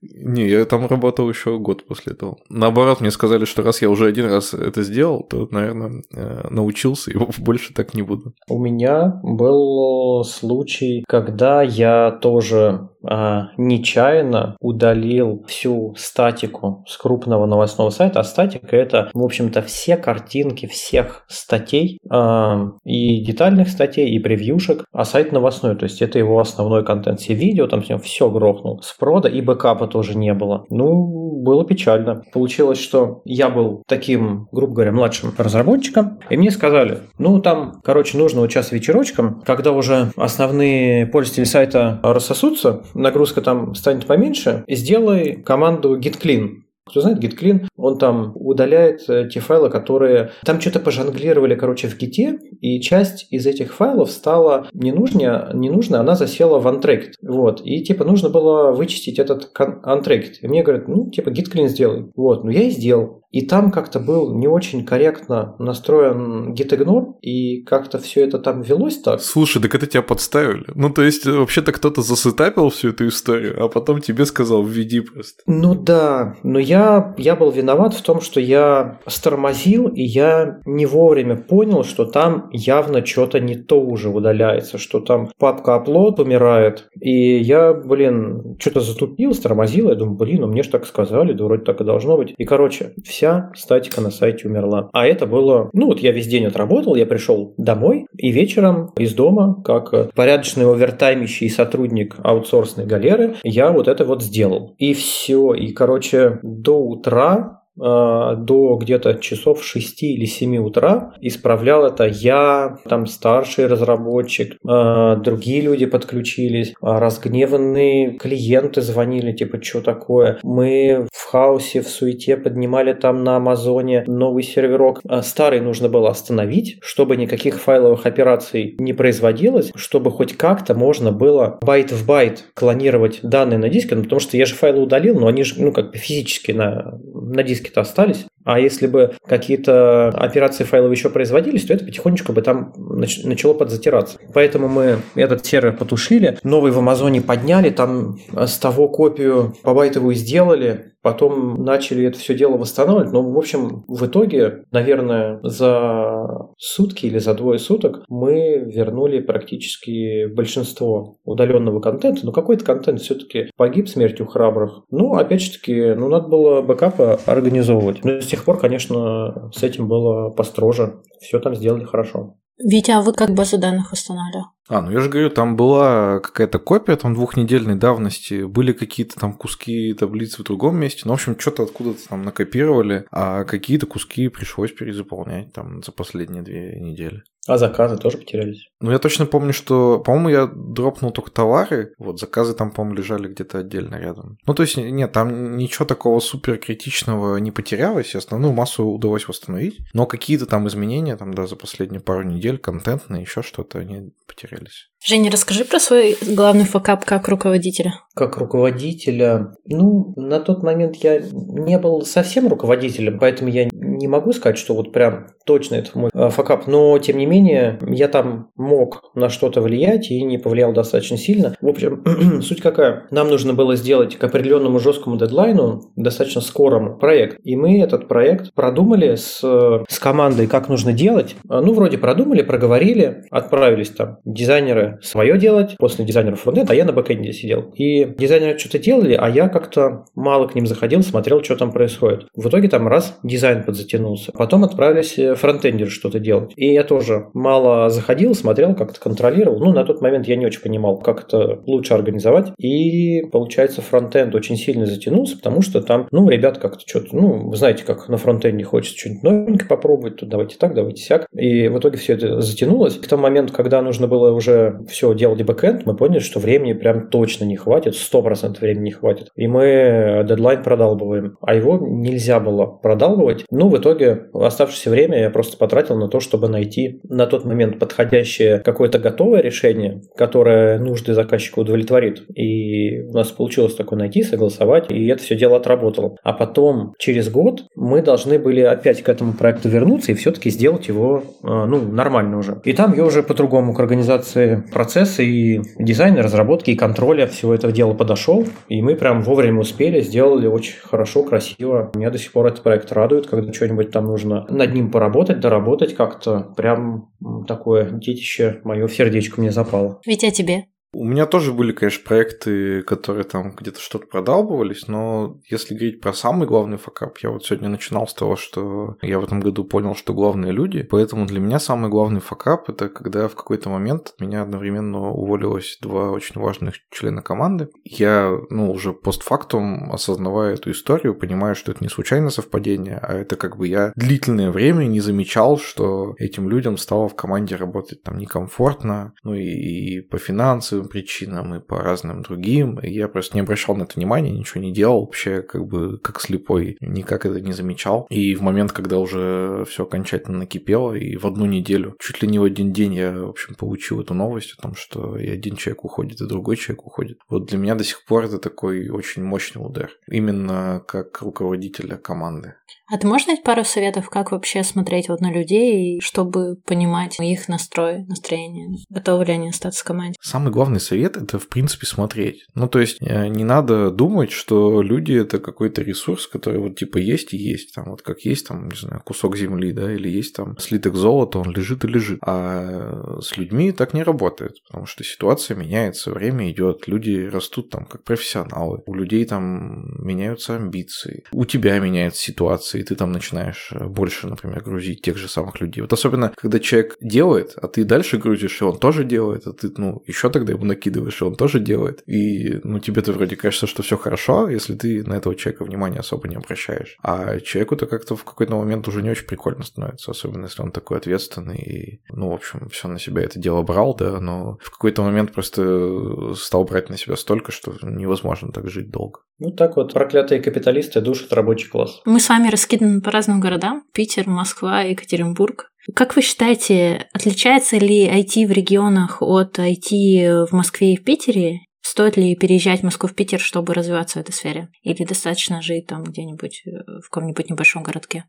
Не, я там работал еще год после этого. Наоборот, мне сказали, что раз я уже один раз это сделал, то, наверное, э, научился, и больше так не буду. У меня был случай, когда я тоже нечаянно удалил всю статику с крупного новостного сайта, а статика это, в общем-то, все картинки всех статей а, и детальных статей, и превьюшек, а сайт новостной, то есть это его основной контент, все видео, там с ним все грохнул, с прода и бэкапа тоже не было. Ну, было печально. Получилось, что я был таким, грубо говоря, младшим разработчиком, и мне сказали, ну, там, короче, нужно вот сейчас вечерочком, когда уже основные пользователи сайта рассосутся, нагрузка там станет поменьше, сделай команду git clean. Кто знает, git clean, он там удаляет э, те файлы, которые... Там что-то пожонглировали, короче, в гите, и часть из этих файлов стала ненужная, ненужная она засела в untracked. Вот. И, типа, нужно было вычистить этот untracked. И мне говорят, ну, типа, git clean сделай. Вот. Ну, я и сделал. И там как-то был не очень корректно настроен gitignore, и как-то все это там велось так. Слушай, так это тебя подставили. Ну, то есть, вообще-то кто-то засетапил всю эту историю, а потом тебе сказал, введи просто. Ну да, но я, я был виноват в том, что я стормозил, и я не вовремя понял, что там явно что-то не то уже удаляется, что там папка upload умирает. И я, блин, что-то затупил, стормозил, я думаю, блин, ну мне же так сказали, да вроде так и должно быть. И, короче, вся статика на сайте умерла. А это было, ну вот я весь день отработал, я пришел домой, и вечером из дома, как порядочный овертаймящий сотрудник аутсорсной галеры, я вот это вот сделал. И все. И, короче, до утра Э, до где-то часов 6 или 7 утра. Исправлял это я, там старший разработчик, э, другие люди подключились, разгневанные клиенты звонили, типа, что такое. Мы в хаосе, в суете поднимали там на Амазоне новый серверок. Э, старый нужно было остановить, чтобы никаких файловых операций не производилось, чтобы хоть как-то можно было байт в байт клонировать данные на диске, ну, потому что я же файлы удалил, но они же, ну, как физически на, на диске диске-то остались. А если бы какие-то операции файлов еще производились, то это потихонечку бы там начало подзатираться. Поэтому мы этот сервер потушили, новый в Амазоне подняли, там с того копию по байтовую сделали, потом начали это все дело восстанавливать. Но, в общем, в итоге, наверное, за сутки или за двое суток мы вернули практически большинство удаленного контента. Но какой-то контент все-таки погиб смертью храбрых. Ну, опять же таки, ну, надо было бэкапы организовывать. Но с тех пор, конечно, с этим было построже. Все там сделали хорошо. Витя, а вы как базу данных устанавливали? А, ну я же говорю, там была какая-то копия там двухнедельной давности, были какие-то там куски таблиц в другом месте, ну, в общем, что-то откуда-то там накопировали, а какие-то куски пришлось перезаполнять там за последние две недели. А заказы тоже потерялись? Ну, я точно помню, что, по-моему, я дропнул только товары, вот, заказы там, по-моему, лежали где-то отдельно рядом. Ну, то есть, нет, там ничего такого супер критичного не потерялось, основную массу удалось восстановить, но какие-то там изменения, там, да, за последние пару недель, контентные, еще что-то, они потерялись. Женя, расскажи про свой главный факап как руководителя. Как руководителя? Ну, на тот момент я не был совсем руководителем, поэтому я не могу сказать, что вот прям точно это мой э, факап, но тем не менее я там мог на что-то влиять и не повлиял достаточно сильно. В общем, суть какая? Нам нужно было сделать к определенному жесткому дедлайну достаточно скорому проект. И мы этот проект продумали с, с командой, как нужно делать. Ну, вроде продумали, проговорили, отправились там дизайнеры свое делать, после дизайнеров фронтенд, а я на бэкэнде сидел. И дизайнеры что-то делали, а я как-то мало к ним заходил, смотрел, что там происходит. В итоге там раз дизайн подзатирал, затянулся. Потом отправились фронтендеры что-то делать. И я тоже мало заходил, смотрел, как-то контролировал. Ну, на тот момент я не очень понимал, как это лучше организовать. И, получается, фронтенд очень сильно затянулся, потому что там, ну, ребят как-то что-то, ну, вы знаете, как на фронтенде хочется что-нибудь новенькое попробовать, тут давайте так, давайте сяк. И в итоге все это затянулось. К тому моменту, когда нужно было уже все делать бэкэнд, мы поняли, что времени прям точно не хватит, 100% времени не хватит. И мы дедлайн продалбываем. А его нельзя было продалбывать. Ну, в итоге оставшееся время я просто потратил на то, чтобы найти на тот момент подходящее какое-то готовое решение, которое нужды заказчика удовлетворит. И у нас получилось такое найти, согласовать, и это все дело отработало. А потом, через год, мы должны были опять к этому проекту вернуться и все-таки сделать его э, ну, нормально уже. И там я уже по-другому к организации процесса и дизайна, разработки и контроля всего этого дела подошел. И мы прям вовремя успели, сделали очень хорошо, красиво. Меня до сих пор этот проект радует, когда что-нибудь там нужно над ним поработать, доработать как-то. Прям такое детище мое сердечко мне запало. Ведь о тебе. У меня тоже были, конечно, проекты, которые там где-то что-то продалбывались, но если говорить про самый главный факап, я вот сегодня начинал с того, что я в этом году понял, что главные люди, поэтому для меня самый главный факап – это когда в какой-то момент меня одновременно уволилось два очень важных члена команды. Я, ну, уже постфактум, осознавая эту историю, понимаю, что это не случайное совпадение, а это как бы я длительное время не замечал, что этим людям стало в команде работать там некомфортно, ну и, и по финансам, финансовым причинам и по разным другим. И я просто не обращал на это внимания, ничего не делал, вообще как бы как слепой, никак это не замечал. И в момент, когда уже все окончательно накипело, и в одну неделю, чуть ли не в один день я, в общем, получил эту новость о том, что и один человек уходит, и другой человек уходит. Вот для меня до сих пор это такой очень мощный удар. Именно как руководителя команды. А ты можешь дать пару советов, как вообще смотреть вот на людей, чтобы понимать их настрой, настроение? Готовы ли они остаться в команде? Самый главный совет – это, в принципе, смотреть. Ну, то есть, э, не надо думать, что люди – это какой-то ресурс, который вот типа есть и есть. Там вот как есть, там, не знаю, кусок земли, да, или есть там слиток золота, он лежит и лежит. А с людьми так не работает, потому что ситуация меняется, время идет, люди растут там как профессионалы, у людей там меняются амбиции, у тебя меняется ситуация, и ты там начинаешь э, больше, например, грузить тех же самых людей. Вот особенно, когда человек делает, а ты дальше грузишь, и он тоже делает, а ты, ну, еще тогда ему накидываешь, и он тоже делает. И, ну, тебе-то вроде кажется, что все хорошо, если ты на этого человека внимания особо не обращаешь. А человеку-то как-то в какой-то момент уже не очень прикольно становится, особенно если он такой ответственный и, ну, в общем, все на себя это дело брал, да, но в какой-то момент просто стал брать на себя столько, что невозможно так жить долго. Ну, так вот, проклятые капиталисты душат рабочий класс. Мы с вами раскиданы по разным городам. Питер, Москва, Екатеринбург. Как вы считаете, отличается ли IT в регионах от IT в Москве и в Питере? Стоит ли переезжать в Москву в Питер, чтобы развиваться в этой сфере? Или достаточно жить там где-нибудь э, в каком-нибудь небольшом городке?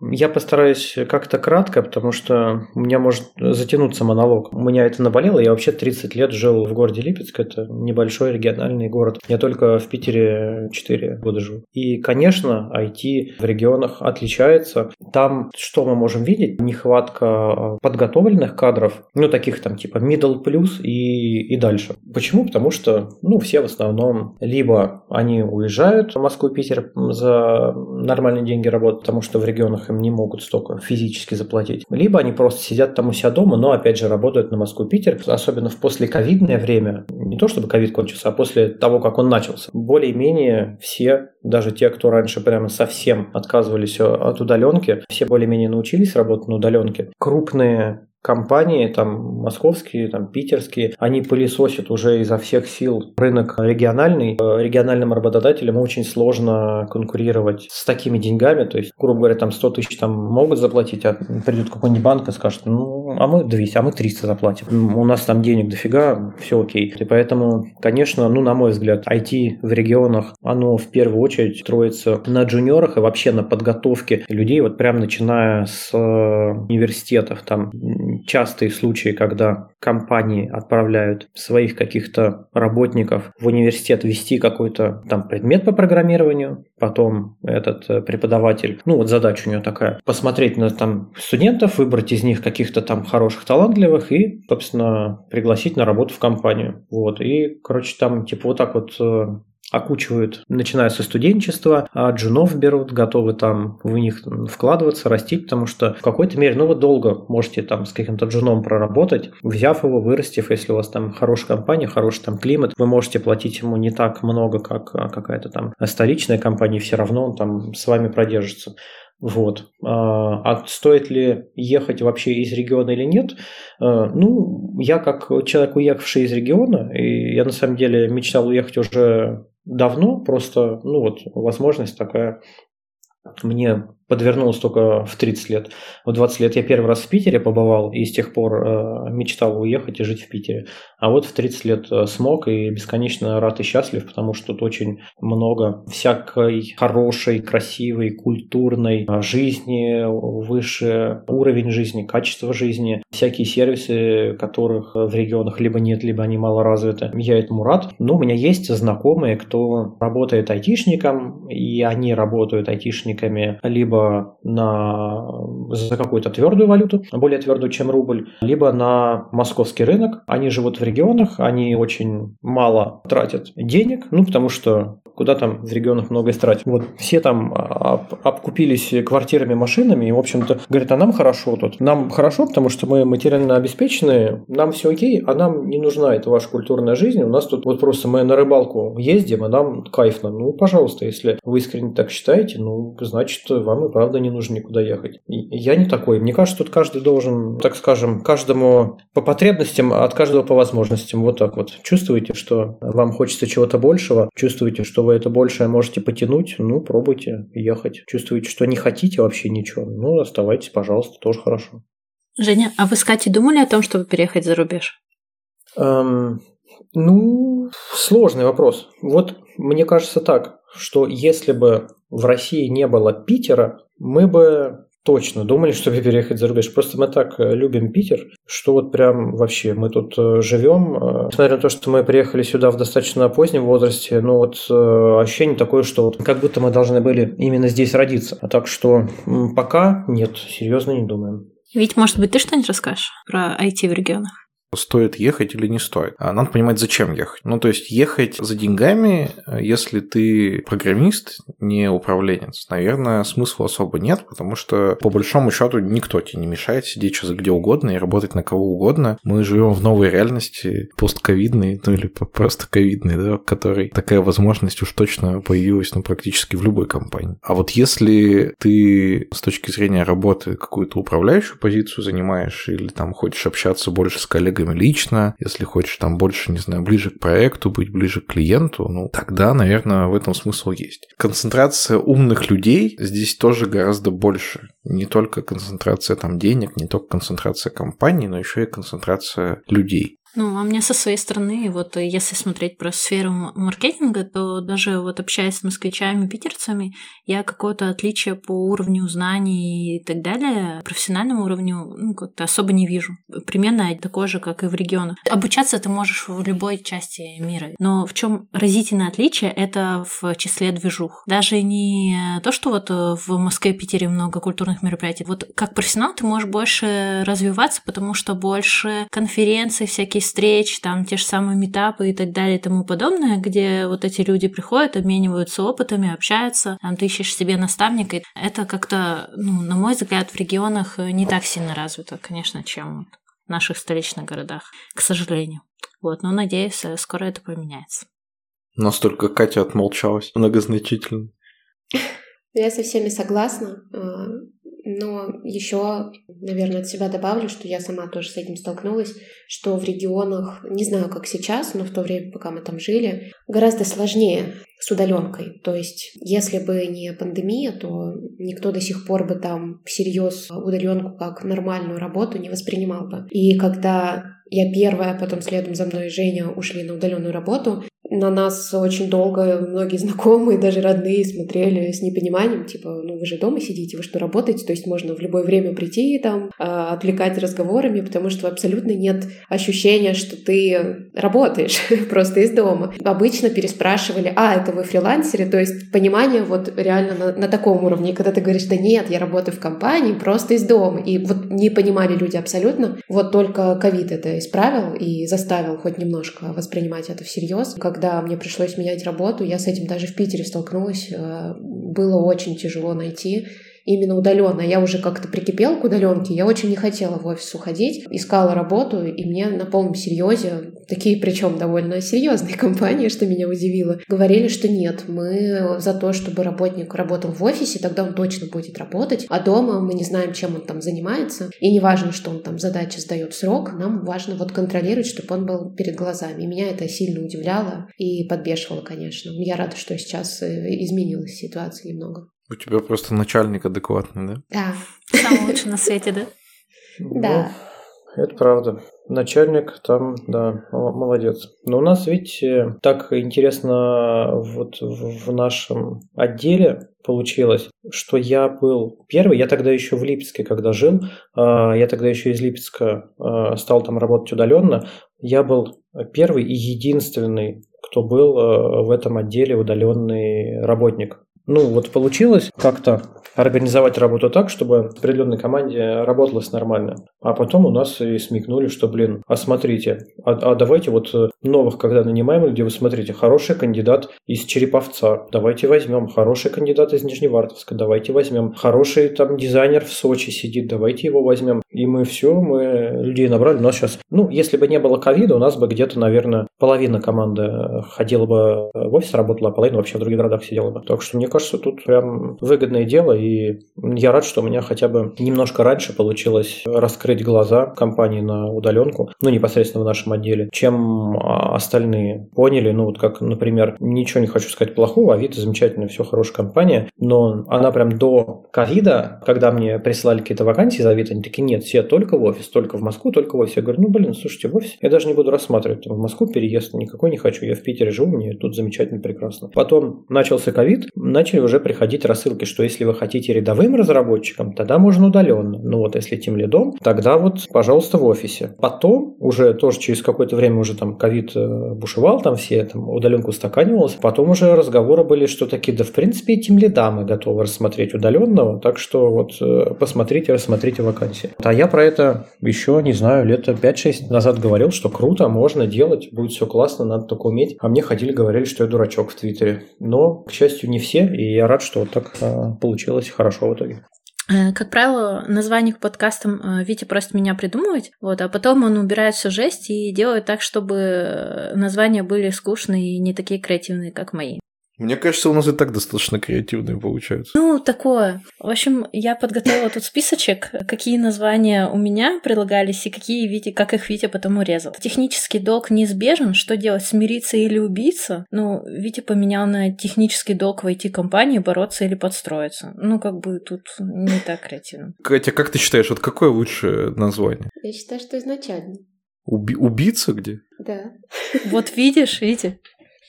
Я постараюсь как-то кратко, потому что у меня может затянуться монолог. У меня это наболело. Я вообще 30 лет жил в городе Липецк. Это небольшой региональный город. Я только в Питере 4 года живу. И, конечно, IT в регионах отличается. Там что мы можем видеть? Нехватка подготовленных кадров, ну, таких там типа middle plus и, и дальше. Почему? Потому что, ну, все в основном либо они уезжают в Москву Питер за нормальные деньги работать, потому что в регионах регионах им не могут столько физически заплатить. Либо они просто сидят там у себя дома, но опять же работают на Москву-Питер, особенно в послековидное время, не то чтобы ковид кончился, а после того, как он начался. Более-менее все, даже те, кто раньше прямо совсем отказывались от удаленки, все более-менее научились работать на удаленке. Крупные компании, там, московские, там, питерские, они пылесосят уже изо всех сил рынок региональный. Региональным работодателям очень сложно конкурировать с такими деньгами, то есть, грубо говоря, там 100 тысяч там могут заплатить, а придет какой-нибудь банк и скажет, ну, а мы 200, а мы 300 заплатим. У нас там денег дофига, все окей. И поэтому, конечно, ну, на мой взгляд, IT в регионах, оно в первую очередь строится на джуниорах и вообще на подготовке людей, вот прям начиная с э, университетов, там частые случаи, когда компании отправляют своих каких-то работников в университет вести какой-то там предмет по программированию, потом этот э, преподаватель, ну вот задача у него такая, посмотреть на там студентов, выбрать из них каких-то там хороших, талантливых и, собственно, пригласить на работу в компанию. Вот, и, короче, там типа вот так вот э, окучивают, начиная со студенчества, а джунов берут, готовы там в них вкладываться, растить, потому что в какой-то мере, ну вы долго можете там с каким-то джуном проработать, взяв его, вырастив, если у вас там хорошая компания, хороший там климат, вы можете платить ему не так много, как а, какая-то там столичная компания, все равно он там с вами продержится. Вот. А, а стоит ли ехать вообще из региона или нет? А, ну, я как человек, уехавший из региона, и я на самом деле мечтал уехать уже давно, просто, ну вот, возможность такая мне подвернулось только в 30 лет. В 20 лет я первый раз в Питере побывал и с тех пор э, мечтал уехать и жить в Питере. А вот в 30 лет э, смог и бесконечно рад и счастлив, потому что тут очень много всякой хорошей, красивой, культурной э, жизни, выше уровень жизни, качество жизни, всякие сервисы, которых в регионах либо нет, либо они мало развиты. Я этому рад. Но у меня есть знакомые, кто работает айтишником, и они работают айтишниками либо либо на, за какую-то твердую валюту, более твердую, чем рубль, либо на московский рынок. Они живут в регионах, они очень мало тратят денег, ну, потому что куда там в регионах много истратить. Вот все там об, обкупились квартирами, машинами, и, в общем-то, говорят, а нам хорошо тут. Нам хорошо, потому что мы материально обеспечены, нам все окей, а нам не нужна эта ваша культурная жизнь. У нас тут вот просто мы на рыбалку ездим, а нам кайфно. Ну, пожалуйста, если вы искренне так считаете, ну, значит, вам и правда не нужно никуда ехать. И я не такой. Мне кажется, тут каждый должен, так скажем, каждому по потребностям, а от каждого по возможностям. Вот так вот. Чувствуете, что вам хочется чего-то большего, чувствуете, что вы это большее можете потянуть, ну, пробуйте ехать. Чувствуете, что не хотите вообще ничего, ну, оставайтесь, пожалуйста, тоже хорошо. Женя, а вы с Катей думали о том, чтобы переехать за рубеж? Эм, ну, сложный вопрос. Вот мне кажется так, что если бы в России не было Питера, мы бы точно думали, чтобы переехать за рубеж. Просто мы так э, любим Питер, что вот прям вообще мы тут э, живем. Э, несмотря на то, что мы приехали сюда в достаточно позднем возрасте, но вот ощущение такое, что вот как будто мы должны были именно здесь родиться. А так что пока нет, серьезно не думаем. Ведь, может быть, ты что-нибудь расскажешь про IT в регионах? Стоит ехать или не стоит. А надо понимать, зачем ехать. Ну, то есть ехать за деньгами, если ты программист, не управленец, наверное, смысла особо нет, потому что по большому счету никто тебе не мешает сидеть сейчас где угодно и работать на кого угодно. Мы живем в новой реальности, постковидной, ну или просто ковидной, да, в которой такая возможность уж точно появилась ну, практически в любой компании. А вот если ты с точки зрения работы какую-то управляющую позицию занимаешь или там хочешь общаться больше с коллегами коллегами лично, если хочешь там больше, не знаю, ближе к проекту, быть ближе к клиенту, ну, тогда, наверное, в этом смысл есть. Концентрация умных людей здесь тоже гораздо больше. Не только концентрация там денег, не только концентрация компаний, но еще и концентрация людей. Ну, а мне со своей стороны, вот если смотреть про сферу маркетинга, то даже вот общаясь с москвичами, питерцами, я какое-то отличие по уровню знаний и так далее, профессиональному уровню, ну, как-то особо не вижу. Примерно такое же, как и в регионах. Обучаться ты можешь в любой части мира. Но в чем разительное отличие, это в числе движух. Даже не то, что вот в Москве, Питере много культурных мероприятий. Вот как профессионал ты можешь больше развиваться, потому что больше конференций, всякие встреч, там те же самые метапы и так далее и тому подобное, где вот эти люди приходят, обмениваются опытами, общаются, там ты ищешь себе наставника. Это как-то, ну, на мой взгляд, в регионах не так сильно развито, конечно, чем в наших столичных городах, к сожалению. Вот, но надеюсь, скоро это поменяется. Настолько Катя отмолчалась многозначительно. Я со всеми согласна. А, но еще, наверное, от себя добавлю, что я сама тоже с этим столкнулась, что в регионах, не знаю, как сейчас, но в то время, пока мы там жили, гораздо сложнее с удаленкой. То есть, если бы не пандемия, то никто до сих пор бы там всерьез удаленку как нормальную работу не воспринимал бы. И когда я первая, потом следом за мной Женя ушли на удаленную работу, на нас очень долго многие знакомые, даже родные смотрели с непониманием, типа, ну вы же дома сидите, вы что, работаете? То есть можно в любое время прийти и там, а, отвлекать разговорами, потому что абсолютно нет ощущения, что ты работаешь просто из дома. Обычно переспрашивали, а, это вы фрилансеры? То есть понимание вот реально на, на таком уровне. Когда ты говоришь, да нет, я работаю в компании просто из дома. И вот не понимали люди абсолютно. Вот только ковид это исправил и заставил хоть немножко воспринимать это всерьез. Когда когда мне пришлось менять работу, я с этим даже в Питере столкнулась, э, было очень тяжело найти именно удаленно. Я уже как-то прикипела к удаленке, я очень не хотела в офис уходить, искала работу, и мне на полном серьезе, такие причем довольно серьезные компании, что меня удивило, говорили, что нет, мы за то, чтобы работник работал в офисе, тогда он точно будет работать, а дома мы не знаем, чем он там занимается, и не важно, что он там задачи сдает в срок, нам важно вот контролировать, чтобы он был перед глазами. И меня это сильно удивляло и подбешивало, конечно. Я рада, что сейчас э, изменилась ситуация немного. У тебя просто начальник адекватный, да? Да. Самый лучший на свете, да? Да. Ну, это правда. Начальник там, да, молодец. Но у нас, видите, так интересно вот в нашем отделе получилось, что я был первый, я тогда еще в Липецке, когда жил, а, я тогда еще из Липецка а, стал там работать удаленно, я был первый и единственный, кто был а, в этом отделе удаленный работник. Ну, вот получилось как-то организовать работу так, чтобы определенной команде работалось нормально. А потом у нас и смекнули, что, блин, а смотрите, а, а давайте вот э, новых, когда нанимаем людей, вы смотрите, хороший кандидат из Череповца, давайте возьмем, хороший кандидат из Нижневартовска, давайте возьмем, хороший там дизайнер в Сочи сидит, давайте его возьмем. И мы все, мы людей набрали. Нас сейчас, ну, если бы не было ковида, у нас бы где-то, наверное, половина команды ходила бы в офис, работала, а половина вообще в других городах сидела бы. Так что, мне кажется, тут прям выгодное дело, и я рад, что у меня хотя бы немножко раньше получилось раскрыть глаза компании на удаленку, ну, непосредственно в нашем отделе, чем а, остальные поняли. Ну, вот как, например, ничего не хочу сказать плохого, Авито замечательная, все хорошая компания, но она прям до ковида, когда мне присылали какие-то вакансии за Авито, они такие, нет, все только в офис, только в Москву, только в офис. Я говорю, ну, блин, слушайте, в офис я даже не буду рассматривать. В Москву переезд никакой не хочу, я в Питере живу, мне тут замечательно, прекрасно. Потом начался ковид, начали уже приходить рассылки, что если вы хотите рядовым разработчиком, тогда можно удаленно. Ну вот если тем лидом, тогда вот, пожалуйста, в офисе. Потом уже тоже через какое-то время уже там ковид э, бушевал, там все там удаленку устаканивалось. Потом уже разговоры были, что такие, да в принципе тем лида мы готовы рассмотреть удаленного, так что вот э, посмотрите, рассмотрите вакансии. А я про это еще, не знаю, лет 5-6 назад говорил, что круто, можно делать, будет все классно, надо только уметь. А мне ходили, говорили, что я дурачок в Твиттере. Но, к счастью, не все, и я рад, что вот так а, получилось хорошо в итоге. Э, как правило, название к подкастам э, Витя просит меня придумывать, вот, а потом он убирает всю жесть и делает так, чтобы названия были скучные и не такие креативные, как мои. Мне кажется, у нас и так достаточно креативные получаются. Ну, такое. В общем, я подготовила тут списочек, какие названия у меня предлагались и какие Витя, как их Витя потом урезал. Технический долг неизбежен. Что делать, смириться или убиться? Ну, Витя поменял на технический долг в IT-компании бороться или подстроиться. Ну, как бы тут не так креативно. Катя, как ты считаешь, вот какое лучшее название? Я считаю, что изначально. Уби- убийца где? Да. Вот видишь, Витя,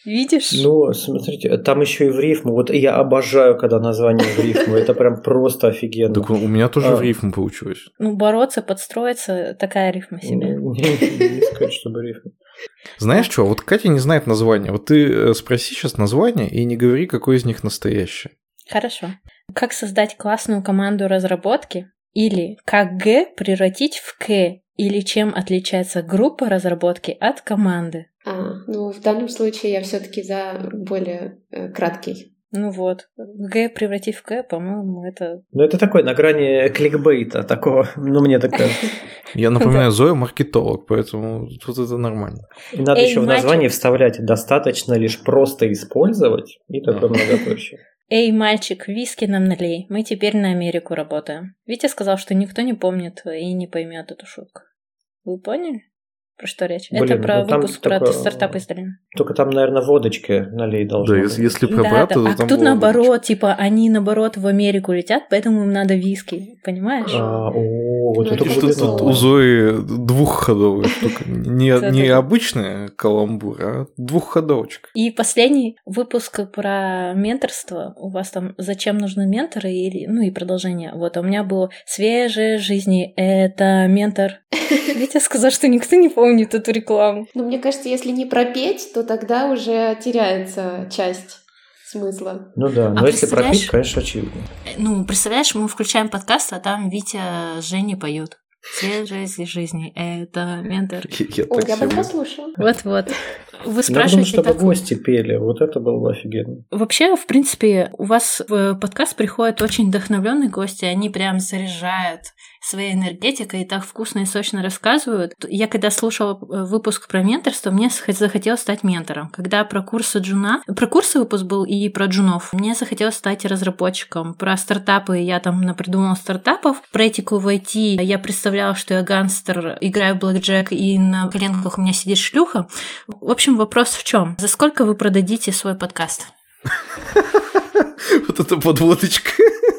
Видишь? Ну, смотрите, там еще и в рифму. Вот я обожаю, когда название в рифму. Это прям просто офигенно. Так у меня тоже а. в рифму получилось. Ну, бороться, подстроиться, такая рифма себе. Не, не, сказать, чтобы рифма. Знаешь что, вот Катя не знает название. Вот ты э, спроси сейчас название и не говори, какой из них настоящий. Хорошо. Как создать классную команду разработки? Или как Г превратить в К? Или чем отличается группа разработки от команды? А, ну, в данном случае я все-таки за более э, краткий. Ну вот, Г превратив в К, по-моему, это... Ну, это такой на грани кликбейта такого, ну, мне так кажется. Я напоминаю, Зоя маркетолог, поэтому тут это нормально. И надо еще в название вставлять, достаточно лишь просто использовать, и такое многоточие. Эй, мальчик, виски нам налей, мы теперь на Америку работаем. Витя сказал, что никто не помнит и не поймет эту шутку. Вы поняли? Про что речь? Блин, это про ну, выпуск про только, стартап из долины. Только там, наверное, водочки налей должны Да, быть. если про да, брата, да. то а там тут наоборот, типа, они наоборот в Америку летят, поэтому им надо виски, понимаешь? А, о, вот это что тут у Зои двухходовая штука. Не, не обычная каламбур, а двухходовочка. И последний выпуск про менторство. У вас там «Зачем нужны менторы?» или, ну и продолжение. Вот, а у меня было «Свежие жизни – это ментор». Витя сказал, что никто не помнит эту рекламу. Ну, мне кажется, если не пропеть, то тогда уже теряется часть смысла. Ну да, но а если пропеть, конечно, очевидно. Ну, представляешь, мы включаем подкаст, а там Витя с Женей поют. Свежесть жизни – это ментор. Я, я О, я бы послушала. Вот-вот. Вы спрашиваете Надо, чтобы так... гости пели. Вот это было бы офигенно. Вообще, в принципе, у вас в подкаст приходят очень вдохновленные гости, они прям заряжают своей энергетикой и так вкусно и сочно рассказывают. Я когда слушала э, выпуск про менторство, мне захотелось стать ментором. Когда про курсы джуна, про курсы выпуск был и про джунов, мне захотелось стать разработчиком. Про стартапы я там напридумала стартапов. Про этику в IT я представляла, что я гангстер, играю в блэкджек и на коленках у меня сидит шлюха. В общем, вопрос в чем? За сколько вы продадите свой подкаст? Вот это подводочка.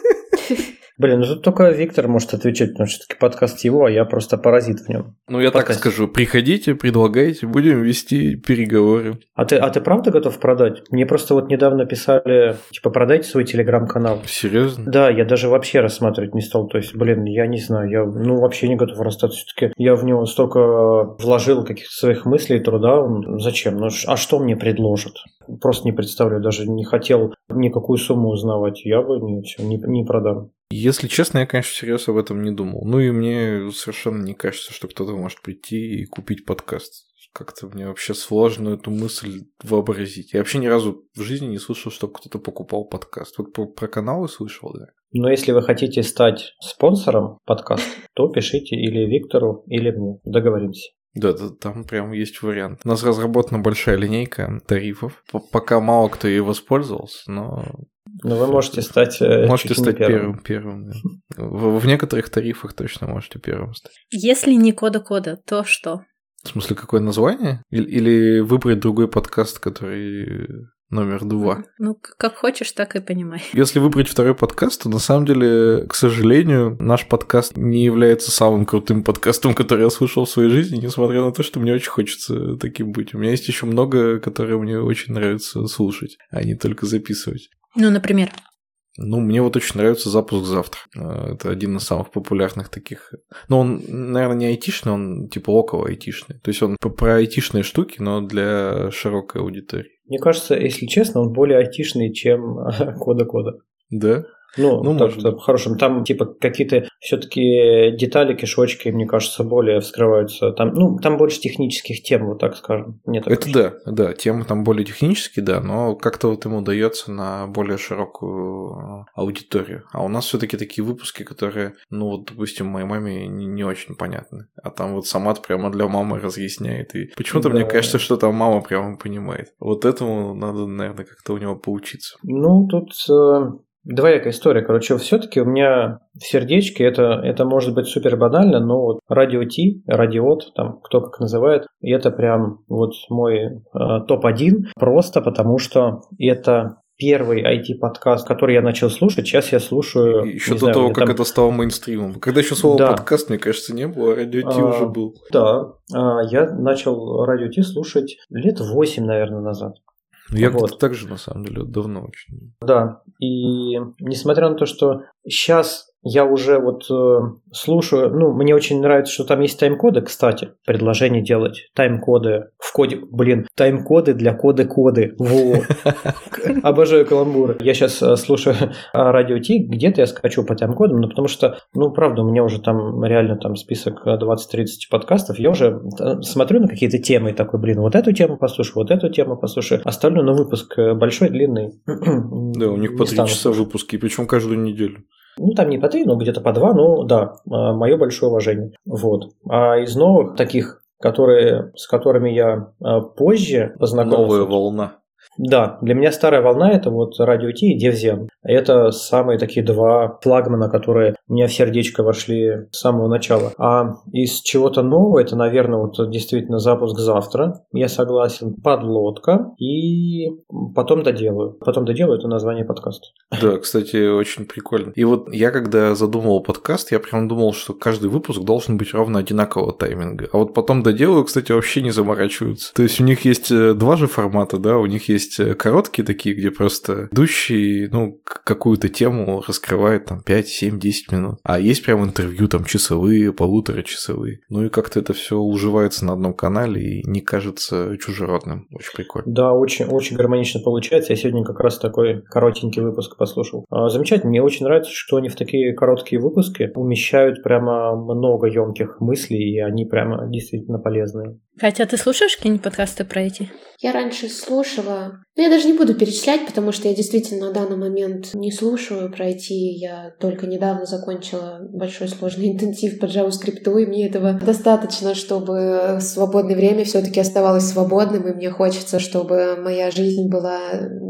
Блин, ну тут только Виктор может отвечать, потому что все-таки подкаст его, а я просто паразит в нем. Ну, я так скажу, приходите, предлагайте, будем вести переговоры. А ты, а ты правда готов продать? Мне просто вот недавно писали, типа, продайте свой телеграм-канал. Серьезно? Да, я даже вообще рассматривать не стал. То есть, блин, я не знаю, я ну вообще не готов расстаться. Все-таки я в него столько вложил каких-то своих мыслей, труда. Зачем? Ну, а что мне предложат? Просто не представляю, даже не хотел никакую сумму узнавать. Я бы не, не, не продам. Если честно, я, конечно, всерьез об этом не думал. Ну и мне совершенно не кажется, что кто-то может прийти и купить подкаст. Как-то мне вообще сложно эту мысль вообразить. Я вообще ни разу в жизни не слышал, что кто-то покупал подкаст. Вот про, про каналы слышал, да. Но если вы хотите стать спонсором подкаста, то пишите или Виктору, или мне. Договоримся. Да, да, там прям есть вариант. У нас разработана большая линейка тарифов. Пока мало кто ей воспользовался, но но вы можете стать э, Можете стать первым. первым, первым да. в, в некоторых тарифах точно можете первым стать. Если не кода-кода, то что? В смысле, какое название? Или, или выбрать другой подкаст, который номер два. Ну, как хочешь, так и понимай. Если выбрать второй подкаст, то на самом деле, к сожалению, наш подкаст не является самым крутым подкастом, который я слушал в своей жизни, несмотря на то, что мне очень хочется таким быть. У меня есть еще много, которые мне очень нравится слушать, а не только записывать. Ну, например? Ну, мне вот очень нравится запуск завтра. Э, это один из самых популярных таких. Ну, он, наверное, не айтишный, он типа около айтишный. То есть он про айтишные штуки, но для широкой аудитории. Мне кажется, если честно, он более айтишный, чем кода-кода. Да? Ну, ну так, может хорошим. Там, типа, какие-то все-таки детали, кишочки, мне кажется, более вскрываются. Там, ну, там больше технических тем, вот так скажем. Мне так Это кажется. да, да, темы там более технические, да, но как-то вот ему удается на более широкую аудиторию. А у нас все-таки такие выпуски, которые, ну, вот, допустим, моей маме не, не очень понятны. А там вот Самат прямо для мамы разъясняет. И почему-то да. мне кажется, что там мама прямо понимает. Вот этому надо, наверное, как-то у него поучиться. Ну, тут э, Двоякая история. Короче, все-таки у меня в сердечке это, это может быть супер банально, но вот радио Ти, радиот, там кто как называет, это прям вот мой э, топ-1, просто потому что это первый IT-подкаст, который я начал слушать. Сейчас я слушаю... Еще до знаю, того, как там... это стало мейнстримом. Когда еще слова да. подкаст, мне кажется, не было, а радио Ти а, уже был. Да, а, я начал радио Ти слушать лет 8, наверное, назад. Ну, я вот. так же, на самом деле, давно очень. Да, и несмотря на то, что сейчас я уже вот э, слушаю, ну, мне очень нравится, что там есть тайм-коды, кстати, предложение делать тайм-коды в коде, блин, тайм-коды для коды-коды, вот. Обожаю каламбуры. Я сейчас э, слушаю радио Ти, где-то я скачу по тайм-кодам, ну, потому что, ну, правда, у меня уже там реально там список 20-30 подкастов, я уже э, смотрю на какие-то темы и такой, блин, вот эту тему послушаю, вот эту тему послушаю, остальное на выпуск э, большой, длинный. Да, у них по три часа выпуски, причем каждую неделю. Ну, там не по три, но где-то по два, но да, а, мое большое уважение. Вот. А из новых таких, которые, с которыми я а, позже познакомился... Новая волна. Да, для меня старая волна это вот Радио Ти и Девзен. Это самые такие два флагмана, которые у меня в сердечко вошли с самого начала. А из чего-то нового, это, наверное, вот действительно запуск завтра, я согласен, подлодка, и потом доделаю. Потом доделаю это название подкаста. Да, кстати, очень прикольно. И вот я когда задумывал подкаст, я прям думал, что каждый выпуск должен быть ровно одинакового тайминга. А вот потом доделаю, кстати, вообще не заморачиваются. То есть у них есть э, два же формата, да, у них есть э, короткие такие, где просто идущий, ну, какую-то тему раскрывает там 5, 7, 10 минут. А есть прям интервью там часовые, полуторачасовые. Ну и как-то это все уживается на одном канале и не кажется чужеродным. Очень прикольно. Да, очень, очень гармонично получается. Я сегодня как раз такой коротенький выпуск послушал. А, замечательно. Мне очень нравится, что они в такие короткие выпуски умещают прямо много емких мыслей, и они прямо действительно полезные. Хотя ты слушаешь какие-нибудь подкасты про эти? Я раньше слушала, но я даже не буду перечислять, потому что я действительно на данный момент не слушаю про IT. Я только недавно закончила большой сложный интенсив по JavaScript, и мне этого достаточно, чтобы свободное время все-таки оставалось свободным, и мне хочется, чтобы моя жизнь была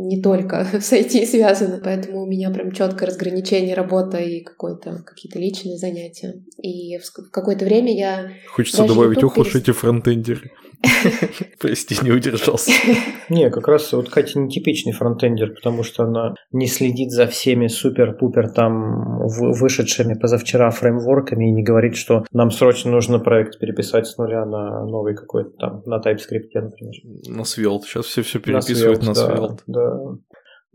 не только с IT связана. Поэтому у меня прям четкое разграничение работа и какое-то какие-то личные занятия. И в какое-то время я... Хочется добавить, ох уж эти фронтендеры. Прости, не удержался. Не, как раз вот Катя нетипичный фронтендер, потому что она не следит за всеми супер-пупер там вышедшими позавчера фреймворками и не говорит, что нам срочно нужно проект переписать с нуля на новый какой-то там, на TypeScript, например. На Svelte. Сейчас все все переписывают на Svelte. Да, да.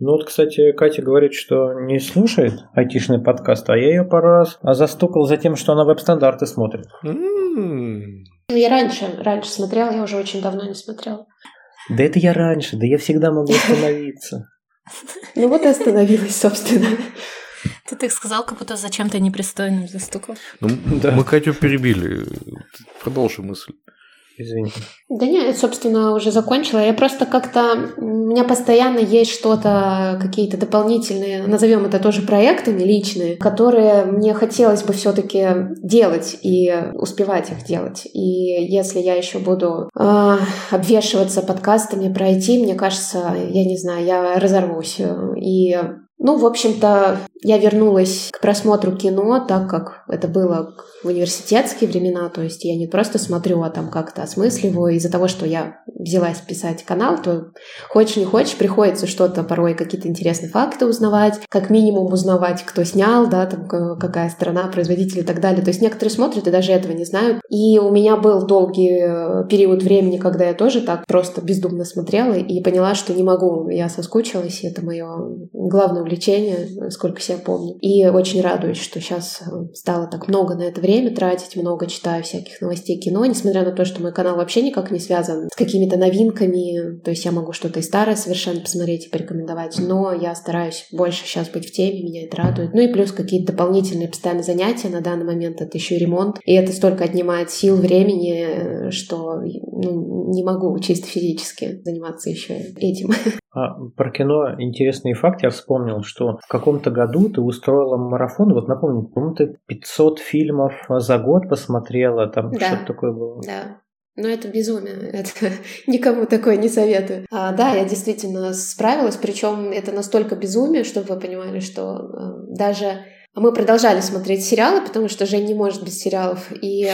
Ну вот, кстати, Катя говорит, что не слушает айтишный подкаст, а я ее пару раз застукал за тем, что она веб-стандарты смотрит. Mm. Ну, я раньше, раньше смотрела, я уже очень давно не смотрела. Да это я раньше, да я всегда могу остановиться. Ну вот и остановилась, собственно. Ты так сказал, как будто зачем-то непристойным застукал. Ну, да. Мы Катю перебили. Продолжи мысль. Извини. Да нет, собственно, уже закончила. Я просто как-то... У меня постоянно есть что-то, какие-то дополнительные, назовем это тоже проектами личные, которые мне хотелось бы все-таки делать и успевать их делать. И если я еще буду э, обвешиваться подкастами пройти, мне кажется, я не знаю, я разорвусь. И ну, в общем-то, я вернулась к просмотру кино, так как это было в университетские времена, то есть я не просто смотрю, а там как-то осмысливаю. Из-за того, что я взялась писать канал, то хочешь не хочешь, приходится что-то порой, какие-то интересные факты узнавать, как минимум узнавать, кто снял, да, там какая страна, производитель и так далее. То есть некоторые смотрят и даже этого не знают. И у меня был долгий э, период времени, когда я тоже так просто бездумно смотрела и поняла, что не могу, я соскучилась, и это мое главное увлечение, сколько себя помню. И очень радуюсь, что сейчас э, стало так много на это время тратить, много читаю всяких новостей кино, несмотря на то, что мой канал вообще никак не связан с какими-то новинками, то есть я могу что-то и старое совершенно посмотреть и порекомендовать, но я стараюсь больше сейчас быть в теме, меня это радует. Ну и плюс какие-то дополнительные постоянные занятия на данный момент, это еще и ремонт, и это столько отнимает сил, времени, что ну, не могу чисто физически заниматься еще этим. А, про кино интересный факт я вспомнил, что в каком-то году ты устроила марафон, вот напомню, по-моему, ты 500 фильмов за год посмотрела, там да. что-то такое было. Да, но это безумие, это никому такое не советую. А, да, я действительно справилась, причем это настолько безумие, чтобы вы понимали, что э, даже мы продолжали смотреть сериалы, потому что Жень не может без сериалов, и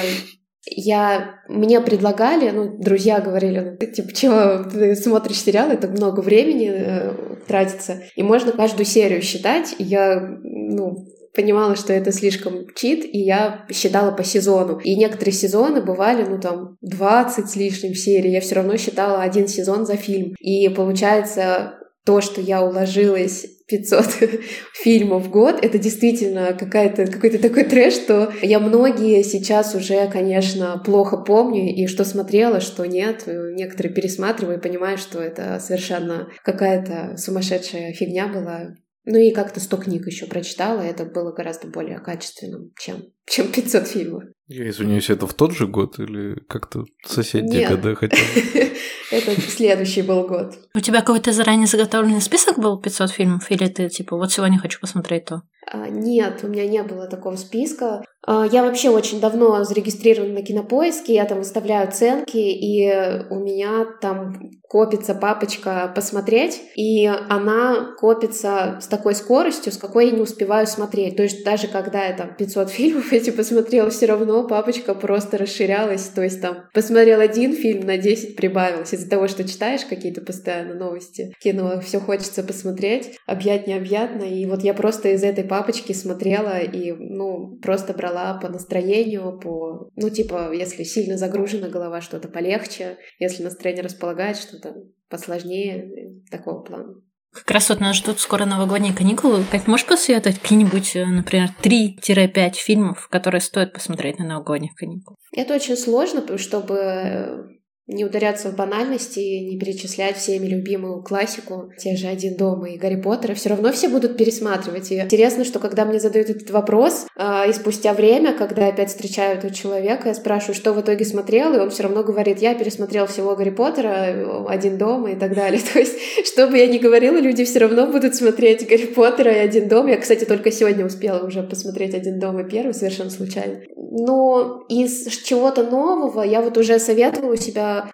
я, мне предлагали, ну, друзья говорили, ну, ты, типа, чего ты смотришь сериалы, это много времени э, тратится, и можно каждую серию считать, и я, ну, понимала, что это слишком чит, и я считала по сезону. И некоторые сезоны бывали, ну, там, 20 с лишним серий, я все равно считала один сезон за фильм. И получается, то, что я уложилась 500 фильмов в год, это действительно какая-то, какой-то такой трэш, что я многие сейчас уже, конечно, плохо помню, и что смотрела, что нет. Некоторые пересматриваю и понимаю, что это совершенно какая-то сумасшедшая фигня была. Ну и как-то 100 книг еще прочитала, и это было гораздо более качественным, чем, чем 500 фильмов. Я извиняюсь, это в тот же год или как-то соседние Нет. года хотя бы? Это следующий был год. У тебя какой-то заранее заготовленный список был 500 фильмов? Или ты типа вот сегодня хочу посмотреть то? А, нет, у меня не было такого списка. А, я вообще очень давно зарегистрирована на Кинопоиске, я там выставляю оценки, и у меня там копится папочка «Посмотреть», и она копится с такой скоростью, с какой я не успеваю смотреть. То есть даже когда я там 500 фильмов эти посмотрела, все равно папочка просто расширялась. То есть там посмотрел один фильм, на 10 прибавилось. Из-за того, что читаешь какие-то постоянно новости, кино, все хочется посмотреть, объять необъятно. И вот я просто из этой папочки смотрела и, ну, просто брала по настроению, по... Ну, типа, если сильно загружена голова, что-то полегче. Если настроение располагает, что-то посложнее, такого плана. Как раз вот нас ждут скоро новогодние каникулы. Как можешь посоветовать какие-нибудь, э, например, 3-5 фильмов, которые стоит посмотреть на новогодних каникулах? Это очень сложно, чтобы не ударяться в банальности, не перечислять всеми любимую классику, те же «Один дома» и «Гарри Поттера», все равно все будут пересматривать. И интересно, что когда мне задают этот вопрос, э, и спустя время, когда опять встречаю этого человека, я спрашиваю, что в итоге смотрел, и он все равно говорит, я пересмотрел всего «Гарри Поттера», «Один дома» и так далее. То есть, что бы я ни говорила, люди все равно будут смотреть «Гарри Поттера» и «Один дом». Я, кстати, только сегодня успела уже посмотреть «Один дом» и первый, совершенно случайно. Но из чего-то нового я вот уже советовала у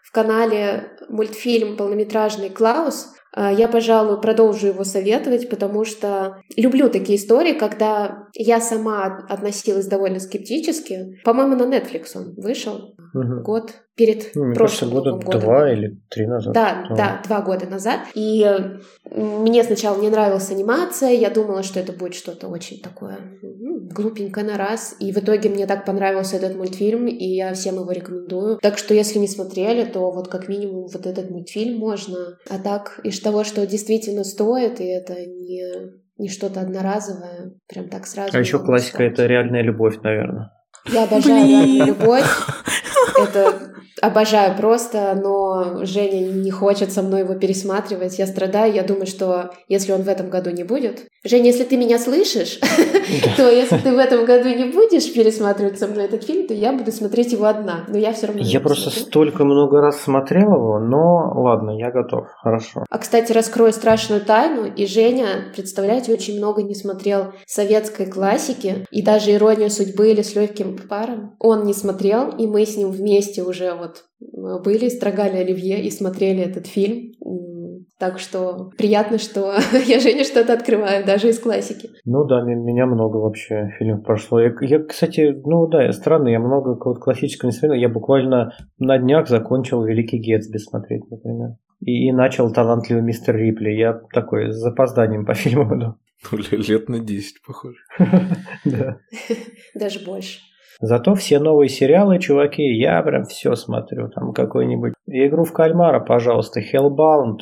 в канале мультфильм полнометражный «Клаус». А, я, пожалуй, продолжу его советовать, потому что люблю такие истории, когда я сама относилась довольно скептически. По-моему, на Netflix он вышел угу. год перед ну, прошлым кажется, года годом. два или три назад. Да, а. да, два года назад. И мне сначала не нравилась анимация, я думала, что это будет что-то очень такое глупенькое на раз. И в итоге мне так понравился этот мультфильм, и я всем его рекомендую. Так что, если не смотрели, то вот как минимум вот этот мультфильм можно. А так, из того, что действительно стоит, и это не не что-то одноразовое, прям так сразу. А еще классика это реальная любовь, наверное. Я обожаю реальную любовь. Это обожаю просто, но Женя не хочет со мной его пересматривать. Я страдаю. Я думаю, что если он в этом году не будет... Женя, если ты меня слышишь, то если ты в этом году не будешь пересматривать со мной этот фильм, то я буду смотреть его одна. Но я все равно... Я просто столько много раз смотрел его, но ладно, я готов. Хорошо. А, кстати, раскрою страшную тайну. И Женя, представляете, очень много не смотрел советской классики. И даже «Иронию судьбы» или «С легким паром» он не смотрел. И мы с ним вместе уже вот были, строгали оливье и смотрели этот фильм. Так что приятно, что я Женя что-то открываю, даже из классики. Ну да, меня много вообще фильмов прошло. Я, я кстати, ну да, странно, я много вот классического не смотрел. Я буквально на днях закончил «Великий Гетсби» смотреть, например. И, и начал «Талантливый мистер Рипли». Я такой с запозданием по фильму иду. Ну, лет на 10, похоже. Да. Даже больше. Зато все новые сериалы, чуваки, я прям все смотрю. Там какой-нибудь игру в кальмара, пожалуйста, Hellbound,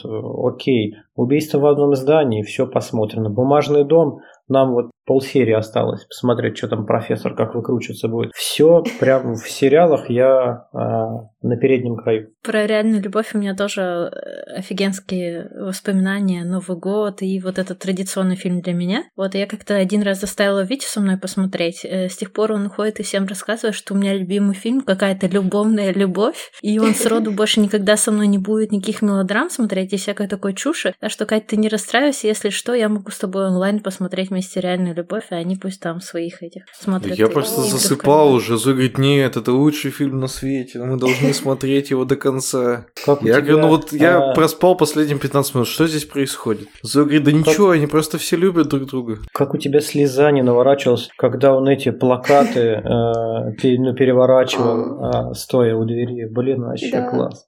окей. Убийство в одном здании, все посмотрено. Бумажный дом, нам вот полсерии осталось посмотреть, что там профессор, как выкручиваться будет. Все прям в сериалах я а, на переднем краю. Про реальную любовь у меня тоже э, офигенские воспоминания. Новый год и вот этот традиционный фильм для меня. Вот я как-то один раз заставила Витю со мной посмотреть. Э, с тех пор он ходит и всем рассказывает, что у меня любимый фильм какая-то любовная любовь. И он сроду больше никогда со мной не будет никаких мелодрам смотреть и всякой такой чуши. Так что, Катя, ты не расстраивайся, если что, я могу с тобой онлайн посмотреть вместе реальную любовь, а они пусть там своих этих смотрят. Я просто засыпал уже. Зоя говорит, нет, это лучший фильм на свете, мы должны смотреть его до конца. Я говорю, ну вот я а. проспал последние 15 минут, что здесь происходит? Зоя говорит, да ничего, они просто все любят друг друга. Как у тебя слеза не наворачивалась, когда он эти плакаты э, ну, переворачивал, а, стоя у двери. Блин, вообще класс.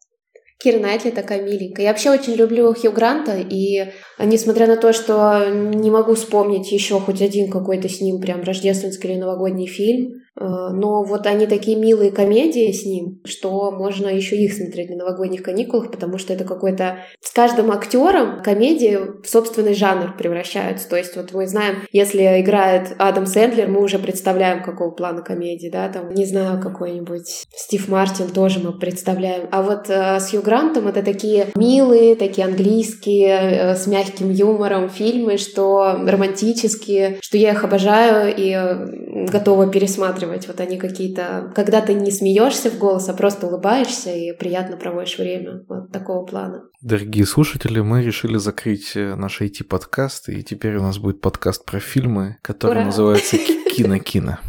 Кира Найтли такая миленькая. Я вообще очень люблю Хью Гранта, и несмотря на то, что не могу вспомнить еще хоть один какой-то с ним прям рождественский или новогодний фильм, но вот они такие милые комедии с ним, что можно еще их смотреть на новогодних каникулах, потому что это какой-то... С каждым актером комедии в собственный жанр превращаются. То есть вот мы знаем, если играет Адам Сэндлер, мы уже представляем, какого плана комедии, да, там, не знаю, какой-нибудь Стив Мартин тоже мы представляем. А вот э, с Хью Грантом это такие милые, такие английские, э, с мягким юмором фильмы, что романтические, что я их обожаю и э, готова пересматривать. Вот они какие-то... Когда ты не смеешься в голос, а просто улыбаешься и приятно проводишь время. Вот такого плана. Дорогие слушатели, мы решили закрыть э, наш IT-подкаст, и теперь у нас будет подкаст про фильмы, который Ура! называется «Кино-кино».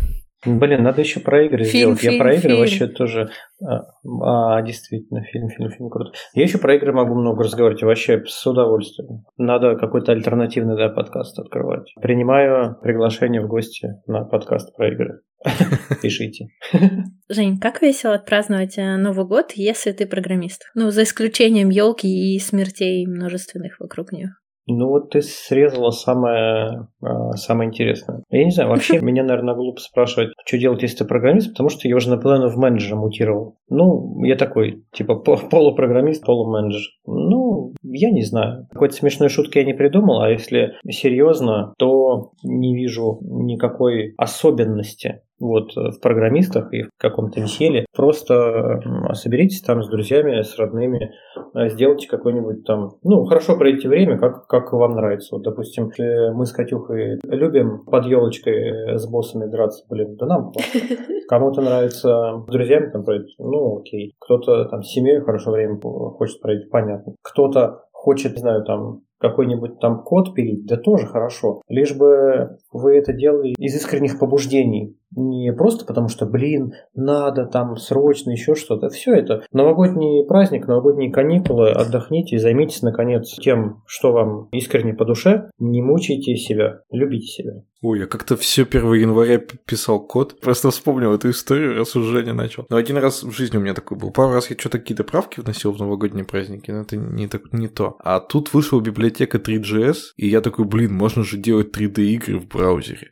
Блин, надо еще про игры фильм, сделать. Фильм, я про игры фильм. вообще тоже. А, а, действительно, фильм, фильм, фильм круто. Я еще про игры могу много разговаривать, вообще с удовольствием. Надо какой-то альтернативный да, подкаст открывать. Принимаю приглашение в гости на подкаст про игры. Пишите. Жень, как весело отпраздновать э, Новый год, если ты программист? Ну, за исключением елки и смертей множественных вокруг нее. Ну вот ты срезала самое, а, самое интересное. Я не знаю, вообще меня, наверное, глупо спрашивать, что делать, если ты программист, потому что я уже наполовину в менеджера мутировал. Ну, я такой, типа, полупрограммист, полуменеджер. Ну, я не знаю. Какой-то смешной шутки я не придумал, а если серьезно, то не вижу никакой особенности вот в программистах и в каком-то веселье. Просто соберитесь там с друзьями, с родными, э, сделайте какой-нибудь там, ну, хорошо проведите время, как, как вам нравится. Вот, допустим, мы с Катюхой любим под елочкой с боссами драться, блин, да нам Кому-то нравится с друзьями там проводить, ну, окей. Кто-то там с семьей хорошо время хочет проводить, понятно. Кто-то хочет, не знаю, там какой-нибудь там код пилить, да тоже хорошо. Лишь бы вы это делали из искренних побуждений. Не просто потому, что, блин, надо там срочно еще что-то. Все это новогодний праздник, новогодние каникулы. Отдохните и займитесь, наконец, тем, что вам искренне по душе. Не мучайте себя, любите себя. Ой, я как-то все 1 января писал код. Просто вспомнил эту историю, раз уже не начал. Но один раз в жизни у меня такой был. Пару раз я что-то какие-то правки вносил в новогодние праздники, но это не, так, не то. А тут вышла библиотека 3GS, и я такой, блин, можно же делать 3D-игры в браузере.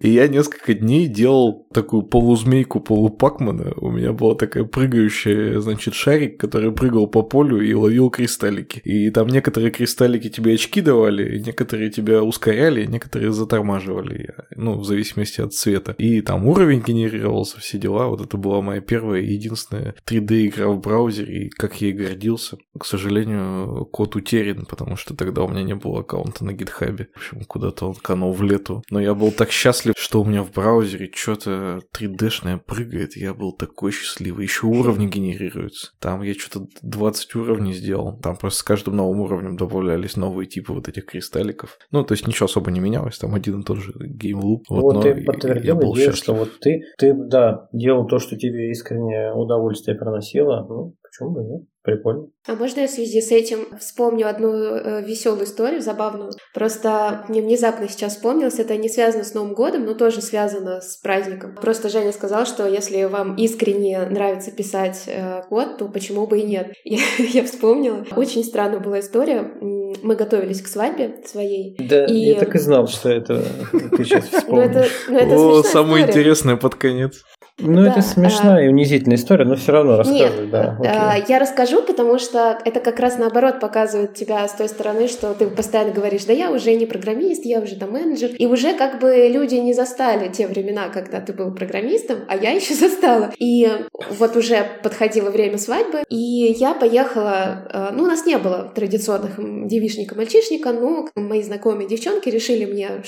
И я несколько дней делал такую полузмейку, полупакмана. У меня была такая прыгающая, значит, шарик, который прыгал по полю и ловил кристаллики. И там некоторые кристаллики тебе очки давали, некоторые тебя ускоряли, некоторые затормаживали. Ну, в зависимости от цвета. И там уровень генерировался, все дела. Вот это была моя первая и единственная 3D-игра в браузере, и как я и гордился. К сожалению, код утерян, потому что тогда у меня не было аккаунта на гитхабе. В общем, куда-то он канул в лету. Но я был так счастлив, что у меня в браузере что-то 3D-шное прыгает. Я был такой счастливый. Еще уровни генерируются. Там я что-то 20 уровней сделал. Там просто с каждым новым уровнем добавлялись новые типы вот этих кристалликов. Ну, то есть ничего особо не менялось. Там один и тот же геймлуп. Вот, вот ты подтвердил идею, что вот ты, ты, да, делал то, что тебе искренне удовольствие приносило. Ну, почему бы нет? Прикольно. А можно я в связи с этим вспомню одну э, веселую историю, забавную? Просто мне внезапно сейчас вспомнилось, это не связано с Новым годом, но тоже связано с праздником. Просто Женя сказал, что если вам искренне нравится писать э, код, то почему бы и нет? Я, я вспомнила. Очень странная была история. Мы готовились к свадьбе своей. Да, и... я так и знал, что это ты сейчас вспомнишь. О, самое интересное под конец. Ну, да, это смешная а... и унизительная история, но все равно рассказывай, Нет, да. А, я расскажу, потому что это как раз наоборот показывает тебя с той стороны, что ты постоянно говоришь, да я уже не программист, я уже там менеджер. И уже как бы люди не застали те времена, когда ты был программистом, а я еще застала. И вот уже подходило время свадьбы, и я поехала, а, ну, у нас не было традиционных девишника-мальчишника, но мои знакомые девчонки решили мне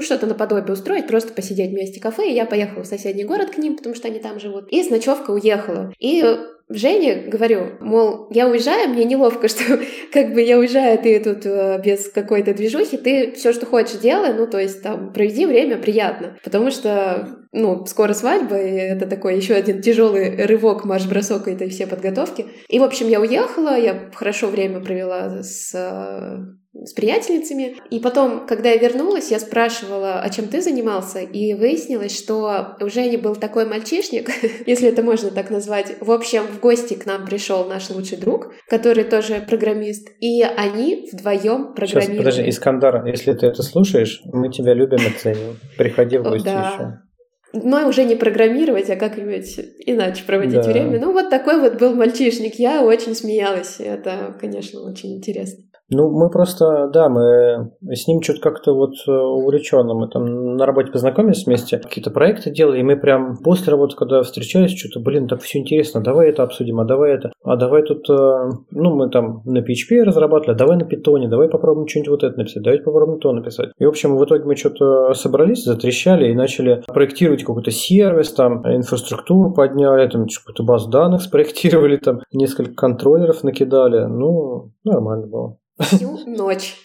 что-то наподобие устроить, просто посидеть вместе в кафе, и я поехала в соседний город к ним, потому что они там живут. И с ночевкой уехала. И Жене говорю, мол, я уезжаю, мне неловко, что как бы я уезжаю, ты тут э, без какой-то движухи, ты все, что хочешь, делай, ну, то есть там проведи время приятно, потому что, ну, скоро свадьба, и это такой еще один тяжелый рывок, марш-бросок этой всей подготовки. И, в общем, я уехала, я хорошо время провела с э, с приятельницами. И потом, когда я вернулась, я спрашивала, а чем ты занимался? И выяснилось, что у Жени был такой мальчишник, если это можно так назвать. В общем, в гости к нам пришел наш лучший друг, который тоже программист. И они вдвоем программировали. Сейчас, подожди, Искандар, если ты это слушаешь, мы тебя любим и ценим. Приходи в гости да. еще но уже не программировать, а как-нибудь иначе проводить да. время. Ну, вот такой вот был мальчишник. Я очень смеялась. Это, конечно, очень интересно. Ну, мы просто, да, мы с ним что-то как-то вот э, увлеченно. Мы там на работе познакомились вместе, какие-то проекты делали, и мы прям после работы, когда встречались, что-то, блин, так все интересно, давай это обсудим, а давай это, а давай тут, э, ну, мы там на PHP разрабатывали, а давай на питоне, давай попробуем что-нибудь вот это написать, давайте попробуем то написать. И, в общем, в итоге мы что-то собрались, затрещали и начали проектировать какой-то сервис, там, инфраструктуру подняли, там, какую-то базу данных спроектировали, там, несколько контроллеров накидали. Ну, нормально было всю ночь.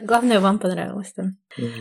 Главное, вам понравилось, да?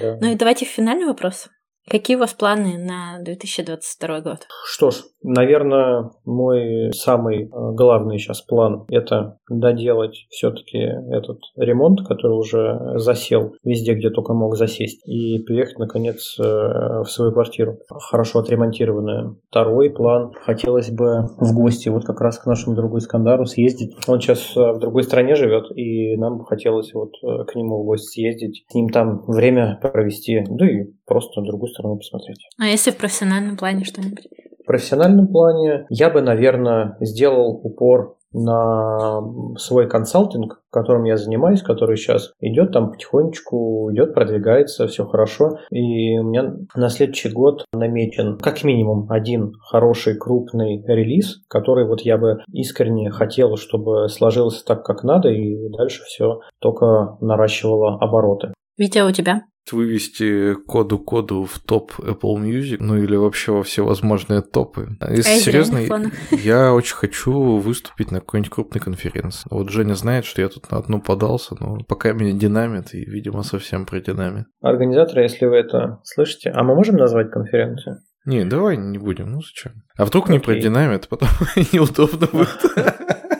Да. Ну и давайте финальный вопрос. Какие у вас планы на 2022 год? Что ж, наверное, мой самый э, главный сейчас план – это доделать все-таки этот ремонт, который уже засел везде, где только мог засесть, и приехать, наконец, э, в свою квартиру, хорошо отремонтированную. Второй план – хотелось бы в гости вот как раз к нашему другу Искандару съездить. Он сейчас э, в другой стране живет, и нам бы хотелось вот к нему в гости съездить, с ним там время провести, да и просто на другую сторону посмотреть. А если в профессиональном плане что-нибудь? В профессиональном плане я бы, наверное, сделал упор на свой консалтинг, которым я занимаюсь, который сейчас идет там потихонечку, идет, продвигается, все хорошо. И у меня на следующий год намечен как минимум один хороший крупный релиз, который вот я бы искренне хотел, чтобы сложился так, как надо, и дальше все только наращивало обороты. Витя, у тебя? Вывести коду-коду в топ Apple Music, ну или вообще во все возможные топы. Если а серьезно, я очень хочу выступить на какой-нибудь крупной конференции. Вот Женя знает, что я тут на одну подался, но пока меня динамит, и, видимо, совсем продинамит. Организаторы, если вы это слышите, а мы можем назвать конференцию? Не, давай не будем, ну зачем? А вдруг Окей. не продинамит, потом неудобно будет.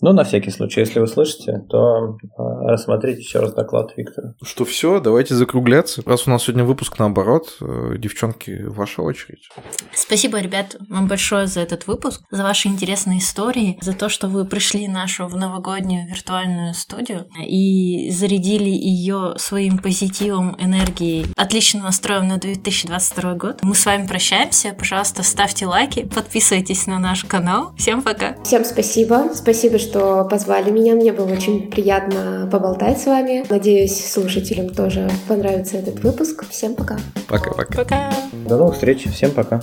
Но на всякий случай, если вы слышите, то а, рассмотрите еще раз доклад Виктора. Что все, давайте закругляться. Раз у нас сегодня выпуск наоборот, э, девчонки, ваша очередь. Спасибо, ребят, вам большое за этот выпуск, за ваши интересные истории, за то, что вы пришли нашу в новогоднюю виртуальную студию и зарядили ее своим позитивом, энергией, отличным настроем на 2022 год. Мы с вами прощаемся. Пожалуйста, ставьте лайки, подписывайтесь на наш канал. Всем пока. Всем спасибо. Спасибо, что что позвали меня. Мне было очень приятно поболтать с вами. Надеюсь, слушателям тоже понравится этот выпуск. Всем пока. Пока-пока. Пока. До новых встреч. Всем пока.